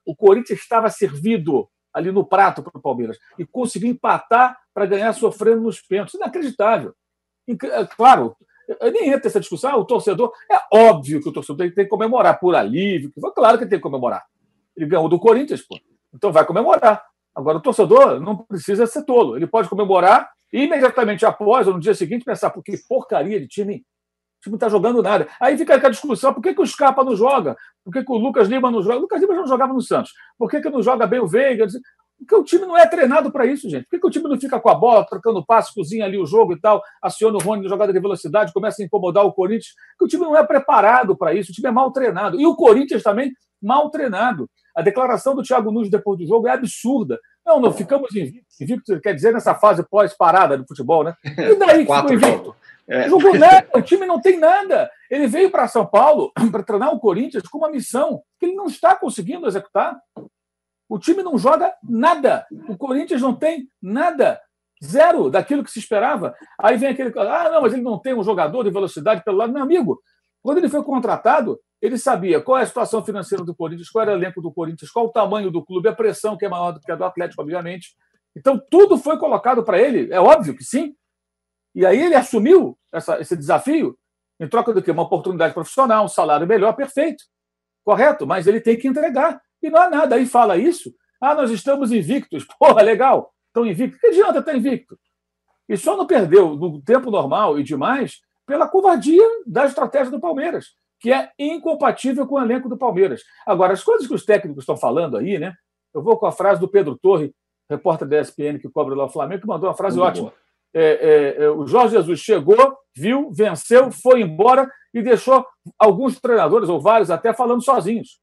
O Corinthians estava servido ali no prato para o Palmeiras e conseguiu empatar para ganhar sofrendo nos pênaltis. Inacreditável. É, claro, eu nem entra essa discussão. Ah, o torcedor. É óbvio que o torcedor tem, que comemorar por alívio. Claro que tem que comemorar. Ele ganhou do Corinthians, pô. Então vai comemorar. Agora, o torcedor não precisa ser tolo. Ele pode comemorar e imediatamente após, ou no dia seguinte, pensar, porque porcaria de time. O time não está jogando nada. Aí fica aquela discussão: por que, que o Scarpa não joga? Por que, que o Lucas Lima não joga? O Lucas Lima não jogava no Santos. Por que, que não joga bem o Veiga? Porque o time não é treinado para isso, gente. Por que, que, o time não fica com a bola, trocando passe, cozinha ali o jogo e tal, aciona o Rony na jogada de velocidade, começa a incomodar o Corinthians? Porque o time não é preparado para isso, o time é mal treinado. E o Corinthians também mal treinado. A declaração do Thiago Nunes depois do jogo é absurda. Não, não ficamos invictos, invicto, quer dizer, nessa fase pós-parada do futebol, né? E daí que ficou invicto? É. Jogou nada, o time não tem nada. Ele veio para São Paulo para treinar o Corinthians com uma missão que ele não está conseguindo executar. O time não joga nada. O Corinthians não tem nada. Zero daquilo que se esperava. Aí vem aquele. Ah, não, mas ele não tem um jogador de velocidade pelo lado. Meu amigo, quando ele foi contratado, ele sabia qual é a situação financeira do Corinthians, qual era o elenco do Corinthians, qual o tamanho do clube, a pressão que é maior do que a do Atlético, obviamente. Então, tudo foi colocado para ele, é óbvio que sim. E aí ele assumiu essa, esse desafio em troca do quê? Uma oportunidade profissional, um salário melhor, perfeito. Correto, mas ele tem que entregar. E não há nada. Aí fala isso. Ah, nós estamos invictos. Porra, legal. Estão invictos. Que adianta estar invicto? E só não perdeu no tempo normal e demais pela covardia da estratégia do Palmeiras, que é incompatível com o elenco do Palmeiras. Agora, as coisas que os técnicos estão falando aí, né? Eu vou com a frase do Pedro Torre, repórter da ESPN que cobra lá o Flamengo, que mandou uma frase Muito ótima. É, é, é, o Jorge Jesus chegou, viu, venceu, foi embora e deixou alguns treinadores, ou vários até, falando sozinhos.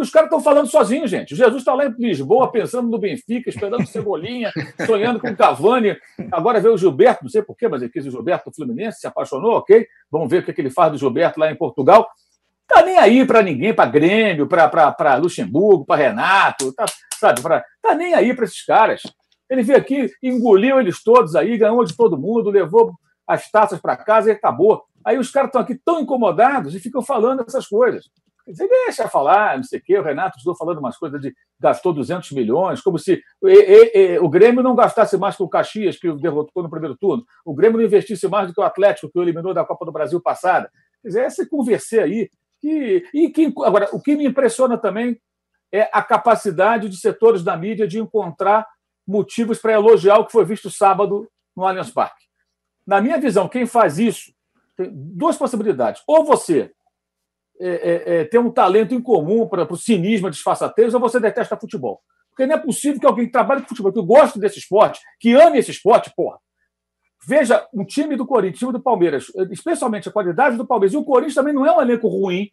Os caras estão falando sozinhos, gente. O Jesus está lá em Lisboa, pensando no Benfica, esperando Cebolinha, sonhando com o Cavani. Agora vê o Gilberto, não sei porquê, mas ele quis o Gilberto Fluminense, se apaixonou, ok? Vamos ver o que, é que ele faz do Gilberto lá em Portugal. Tá nem aí para ninguém, para Grêmio, para Luxemburgo, para Renato, tá, sabe? Pra, tá nem aí para esses caras. Ele veio aqui, engoliu eles todos aí, ganhou de todo mundo, levou as taças para casa e acabou. Aí os caras estão aqui tão incomodados e ficam falando essas coisas. Você deixa falar, não sei o quê. O Renato estou falando umas coisas de gastou 200 milhões, como se e, e, o Grêmio não gastasse mais que o Caxias, que o derrotou no primeiro turno. O Grêmio não investisse mais do que o Atlético, que o eliminou da Copa do Brasil passada. Quer dizer, essa conversa aí. Que, e que, agora, o que me impressiona também é a capacidade de setores da mídia de encontrar motivos para elogiar o que foi visto sábado no Allianz Parque. Na minha visão, quem faz isso tem duas possibilidades. Ou você é, é, é, um talento em comum para o cinismo, a ou você detesta futebol. Porque não é possível que alguém que trabalhe com futebol, que goste desse esporte, que ame esse esporte, porra, veja um time do Corinthians, time do Palmeiras, especialmente a qualidade do Palmeiras. E o Corinthians também não é um elenco ruim,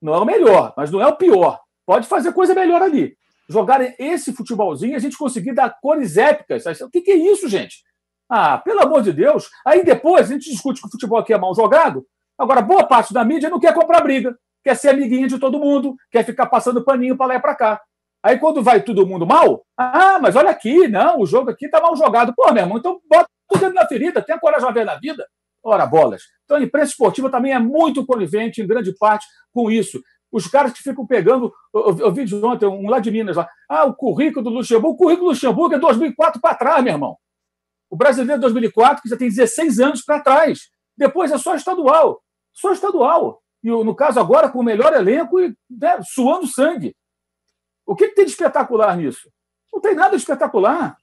não é o melhor, mas não é o pior. Pode fazer coisa melhor ali jogarem esse futebolzinho, a gente conseguir dar cores épicas. O que é isso, gente? Ah, pelo amor de Deus. Aí depois a gente discute que o futebol aqui é mal jogado. Agora, boa parte da mídia não quer comprar briga, quer ser amiguinha de todo mundo, quer ficar passando paninho para lá e para cá. Aí quando vai todo mundo mal, ah, mas olha aqui, não, o jogo aqui está mal jogado. Pô, meu irmão, então bota o dedo na ferida, tenha coragem de ver na vida. Ora, bolas. Então a imprensa esportiva também é muito conivente, em grande parte, com isso. Os caras que ficam pegando. Eu, eu vi de ontem, um lá de Minas lá. Ah, o currículo do Luxemburgo. O currículo do Luxemburgo é 2004 para trás, meu irmão. O brasileiro de 2004, que já tem 16 anos para trás. Depois é só estadual. Só estadual. E no caso agora, com o melhor elenco e né, suando sangue. O que, que tem de espetacular nisso? Não tem nada de espetacular.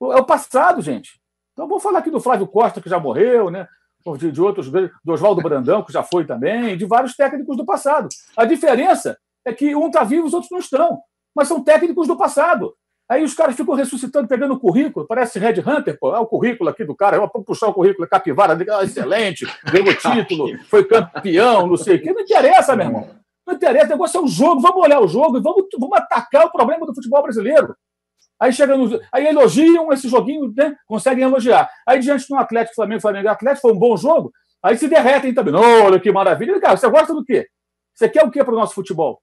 É o passado, gente. Então, vou falar aqui do Flávio Costa, que já morreu, né? de, de outros, do Oswaldo Brandão, que já foi também, de vários técnicos do passado. A diferença é que um está vivo, os outros não estão, mas são técnicos do passado. Aí os caras ficam ressuscitando, pegando o currículo, parece Red Hunter, pô, é o currículo aqui do cara, vamos puxar o currículo, é capivara, ah, excelente, ganhou título, foi campeão, não sei o quê. Não interessa, meu irmão. Não interessa, o negócio é o jogo, vamos olhar o jogo e vamos, vamos atacar o problema do futebol brasileiro. Aí chega no, aí elogiam esse joguinho, né? Conseguem elogiar. Aí diante de um Atlético Flamengo, Flamengo Atlético, foi um bom jogo. Aí se derretem também. Olha que maravilha. Cara, você gosta do quê? Você quer o quê para o nosso futebol?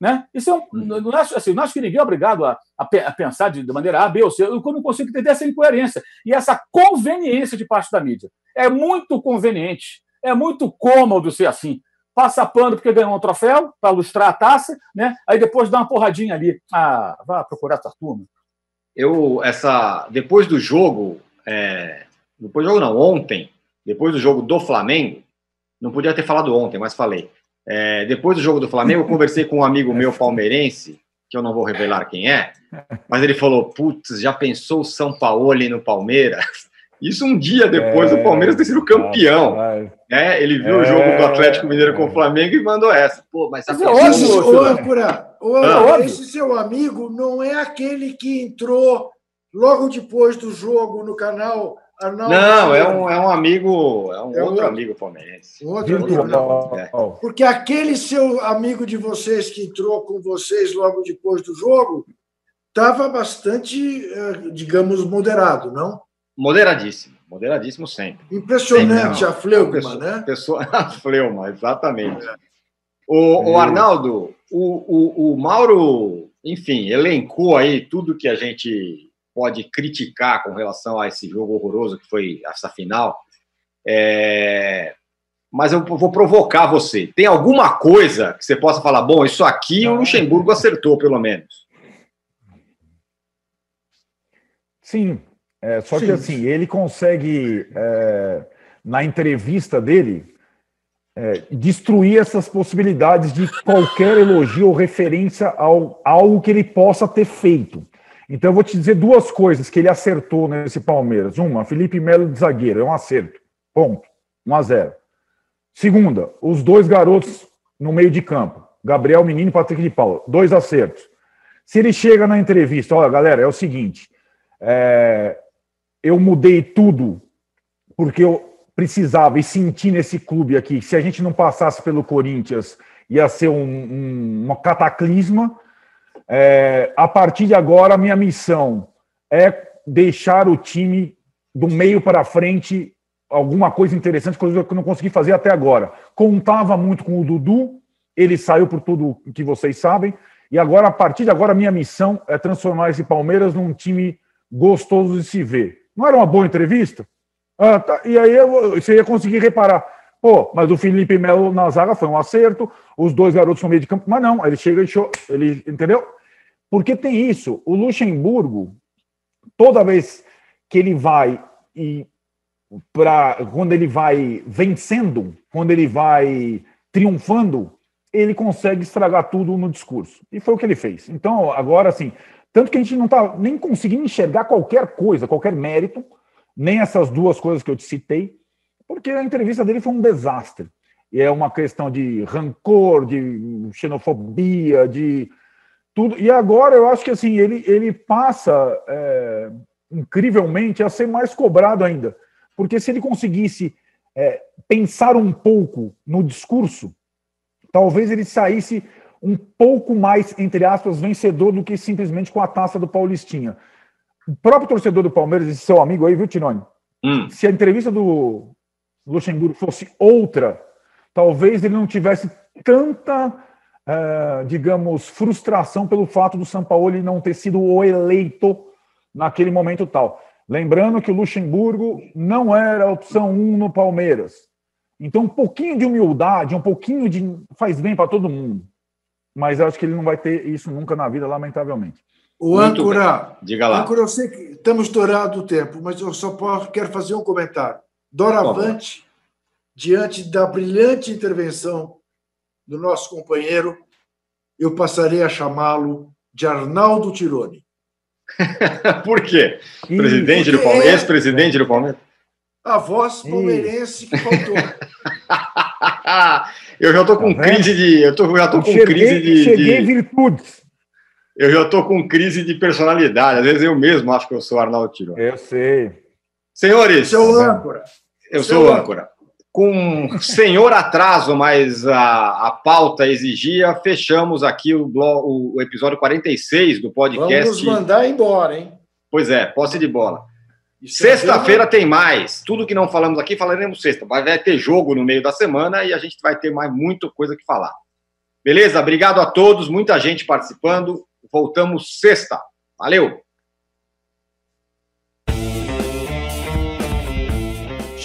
Né? Isso é um, uhum. não, acho, assim, não acho que ninguém é obrigado a, a, a, pensar de, de maneira A, B ou C. Eu não consigo entender essa incoerência e essa conveniência de parte da mídia. É muito conveniente, é muito cômodo ser assim passa pano porque ganhou um troféu para lustrar a taça, né? Aí depois dá uma porradinha ali. Ah, vá procurar essa turma. Eu, essa, depois do jogo, é, depois do jogo não, ontem, depois do jogo do Flamengo, não podia ter falado ontem, mas falei. É, depois do jogo do Flamengo, eu conversei com um amigo meu palmeirense, que eu não vou revelar quem é, mas ele falou: Putz, já pensou o São Paulo no Palmeiras? Isso um dia depois é, do Palmeiras ter sido campeão. né? Ele viu é, o jogo do Atlético Mineiro com o Flamengo e mandou essa. Pô, mas mas é óbvio, ô, Ancora, ô, ah, esse seu amigo não é aquele que entrou logo depois do jogo no canal. Arnaldo não, é um, é um amigo, é um é outro, outro amigo palmeirense. Outro amigo. É. Porque aquele seu amigo de vocês que entrou com vocês logo depois do jogo estava bastante, eh, digamos, moderado, não? Moderadíssimo. moderadíssimo sempre. Impressionante sempre, a fleuma, pessoa, né? Pessoa, a fleuma, exatamente. É. O, o, Arnaldo, o, o, o Mauro, enfim, elencou aí tudo que a gente pode criticar com relação a esse jogo horroroso que foi essa final. É... Mas eu vou provocar você. Tem alguma coisa que você possa falar, bom, isso aqui o Luxemburgo acertou, pelo menos? Sim, é, só Sim. que assim, ele consegue, é, na entrevista dele, é, destruir essas possibilidades de qualquer elogio ou referência ao algo que ele possa ter feito. Então eu vou te dizer duas coisas que ele acertou nesse Palmeiras. Uma, Felipe Melo de zagueiro, é um acerto. Ponto. 1 a 0. Segunda, os dois garotos no meio de campo. Gabriel Menino e Patrick de Paula. Dois acertos. Se ele chega na entrevista, olha, galera, é o seguinte. É, eu mudei tudo porque eu precisava e senti nesse clube aqui. Se a gente não passasse pelo Corinthians, ia ser um, um, um cataclisma. É, a partir de agora, a minha missão é deixar o time do meio para frente alguma coisa interessante, coisa que eu não consegui fazer até agora. Contava muito com o Dudu, ele saiu por tudo que vocês sabem, e agora, a partir de agora, a minha missão é transformar esse Palmeiras num time gostoso de se ver. Não era uma boa entrevista? Ah, tá. E aí você ia conseguir reparar. Pô, mas o Felipe Melo na zaga foi um acerto, os dois garotos no meio de campo, mas não, ele chega e show, ele, entendeu? Porque tem isso, o Luxemburgo, toda vez que ele vai e para quando ele vai vencendo, quando ele vai triunfando, ele consegue estragar tudo no discurso. E foi o que ele fez. Então, agora assim, tanto que a gente não está nem conseguindo enxergar qualquer coisa, qualquer mérito, nem essas duas coisas que eu te citei, porque a entrevista dele foi um desastre. E é uma questão de rancor, de xenofobia, de tudo. E agora eu acho que assim ele, ele passa é, incrivelmente a ser mais cobrado ainda. Porque se ele conseguisse é, pensar um pouco no discurso, talvez ele saísse um pouco mais, entre aspas, vencedor do que simplesmente com a taça do Paulistinha. O próprio torcedor do Palmeiras, esse seu amigo aí, viu, Tinoni? Hum. Se a entrevista do Luxemburgo fosse outra, talvez ele não tivesse tanta, uh, digamos, frustração pelo fato do São Paulo não ter sido o eleito naquele momento tal. Lembrando que o Luxemburgo não era a opção 1 no Palmeiras. Então, um pouquinho de humildade, um pouquinho de. faz bem para todo mundo. Mas acho que ele não vai ter isso nunca na vida, lamentavelmente. O âncora, diga lá. Âncora, eu sei que estamos estourado o tempo, mas eu só posso, quero fazer um comentário. Doravante, diante da brilhante intervenção do nosso companheiro, eu passarei a chamá-lo de Arnaldo Tironi. Por quê? Presidente do Palmeiras, ex-presidente do Palmeiras? A voz palmeirense que faltou. eu já estou com tá crise de. Eu tô, já estou com cheguei, crise de. Cheguei de... virtudes eu já estou com crise de personalidade. Às vezes eu mesmo acho que eu sou Arnaldo Tiro. Eu sei. Senhores. Seu âncora. Eu Seu sou âncora. Com senhor atraso, mas a, a pauta exigia, fechamos aqui o, o, o episódio 46 do podcast. Vamos mandar embora, hein? Pois é, posse de bola. Sexta-feira tem mais. Tudo que não falamos aqui, falaremos sexta. Vai ter jogo no meio da semana e a gente vai ter mais muita coisa que falar. Beleza? Obrigado a todos, muita gente participando. Voltamos sexta. Valeu!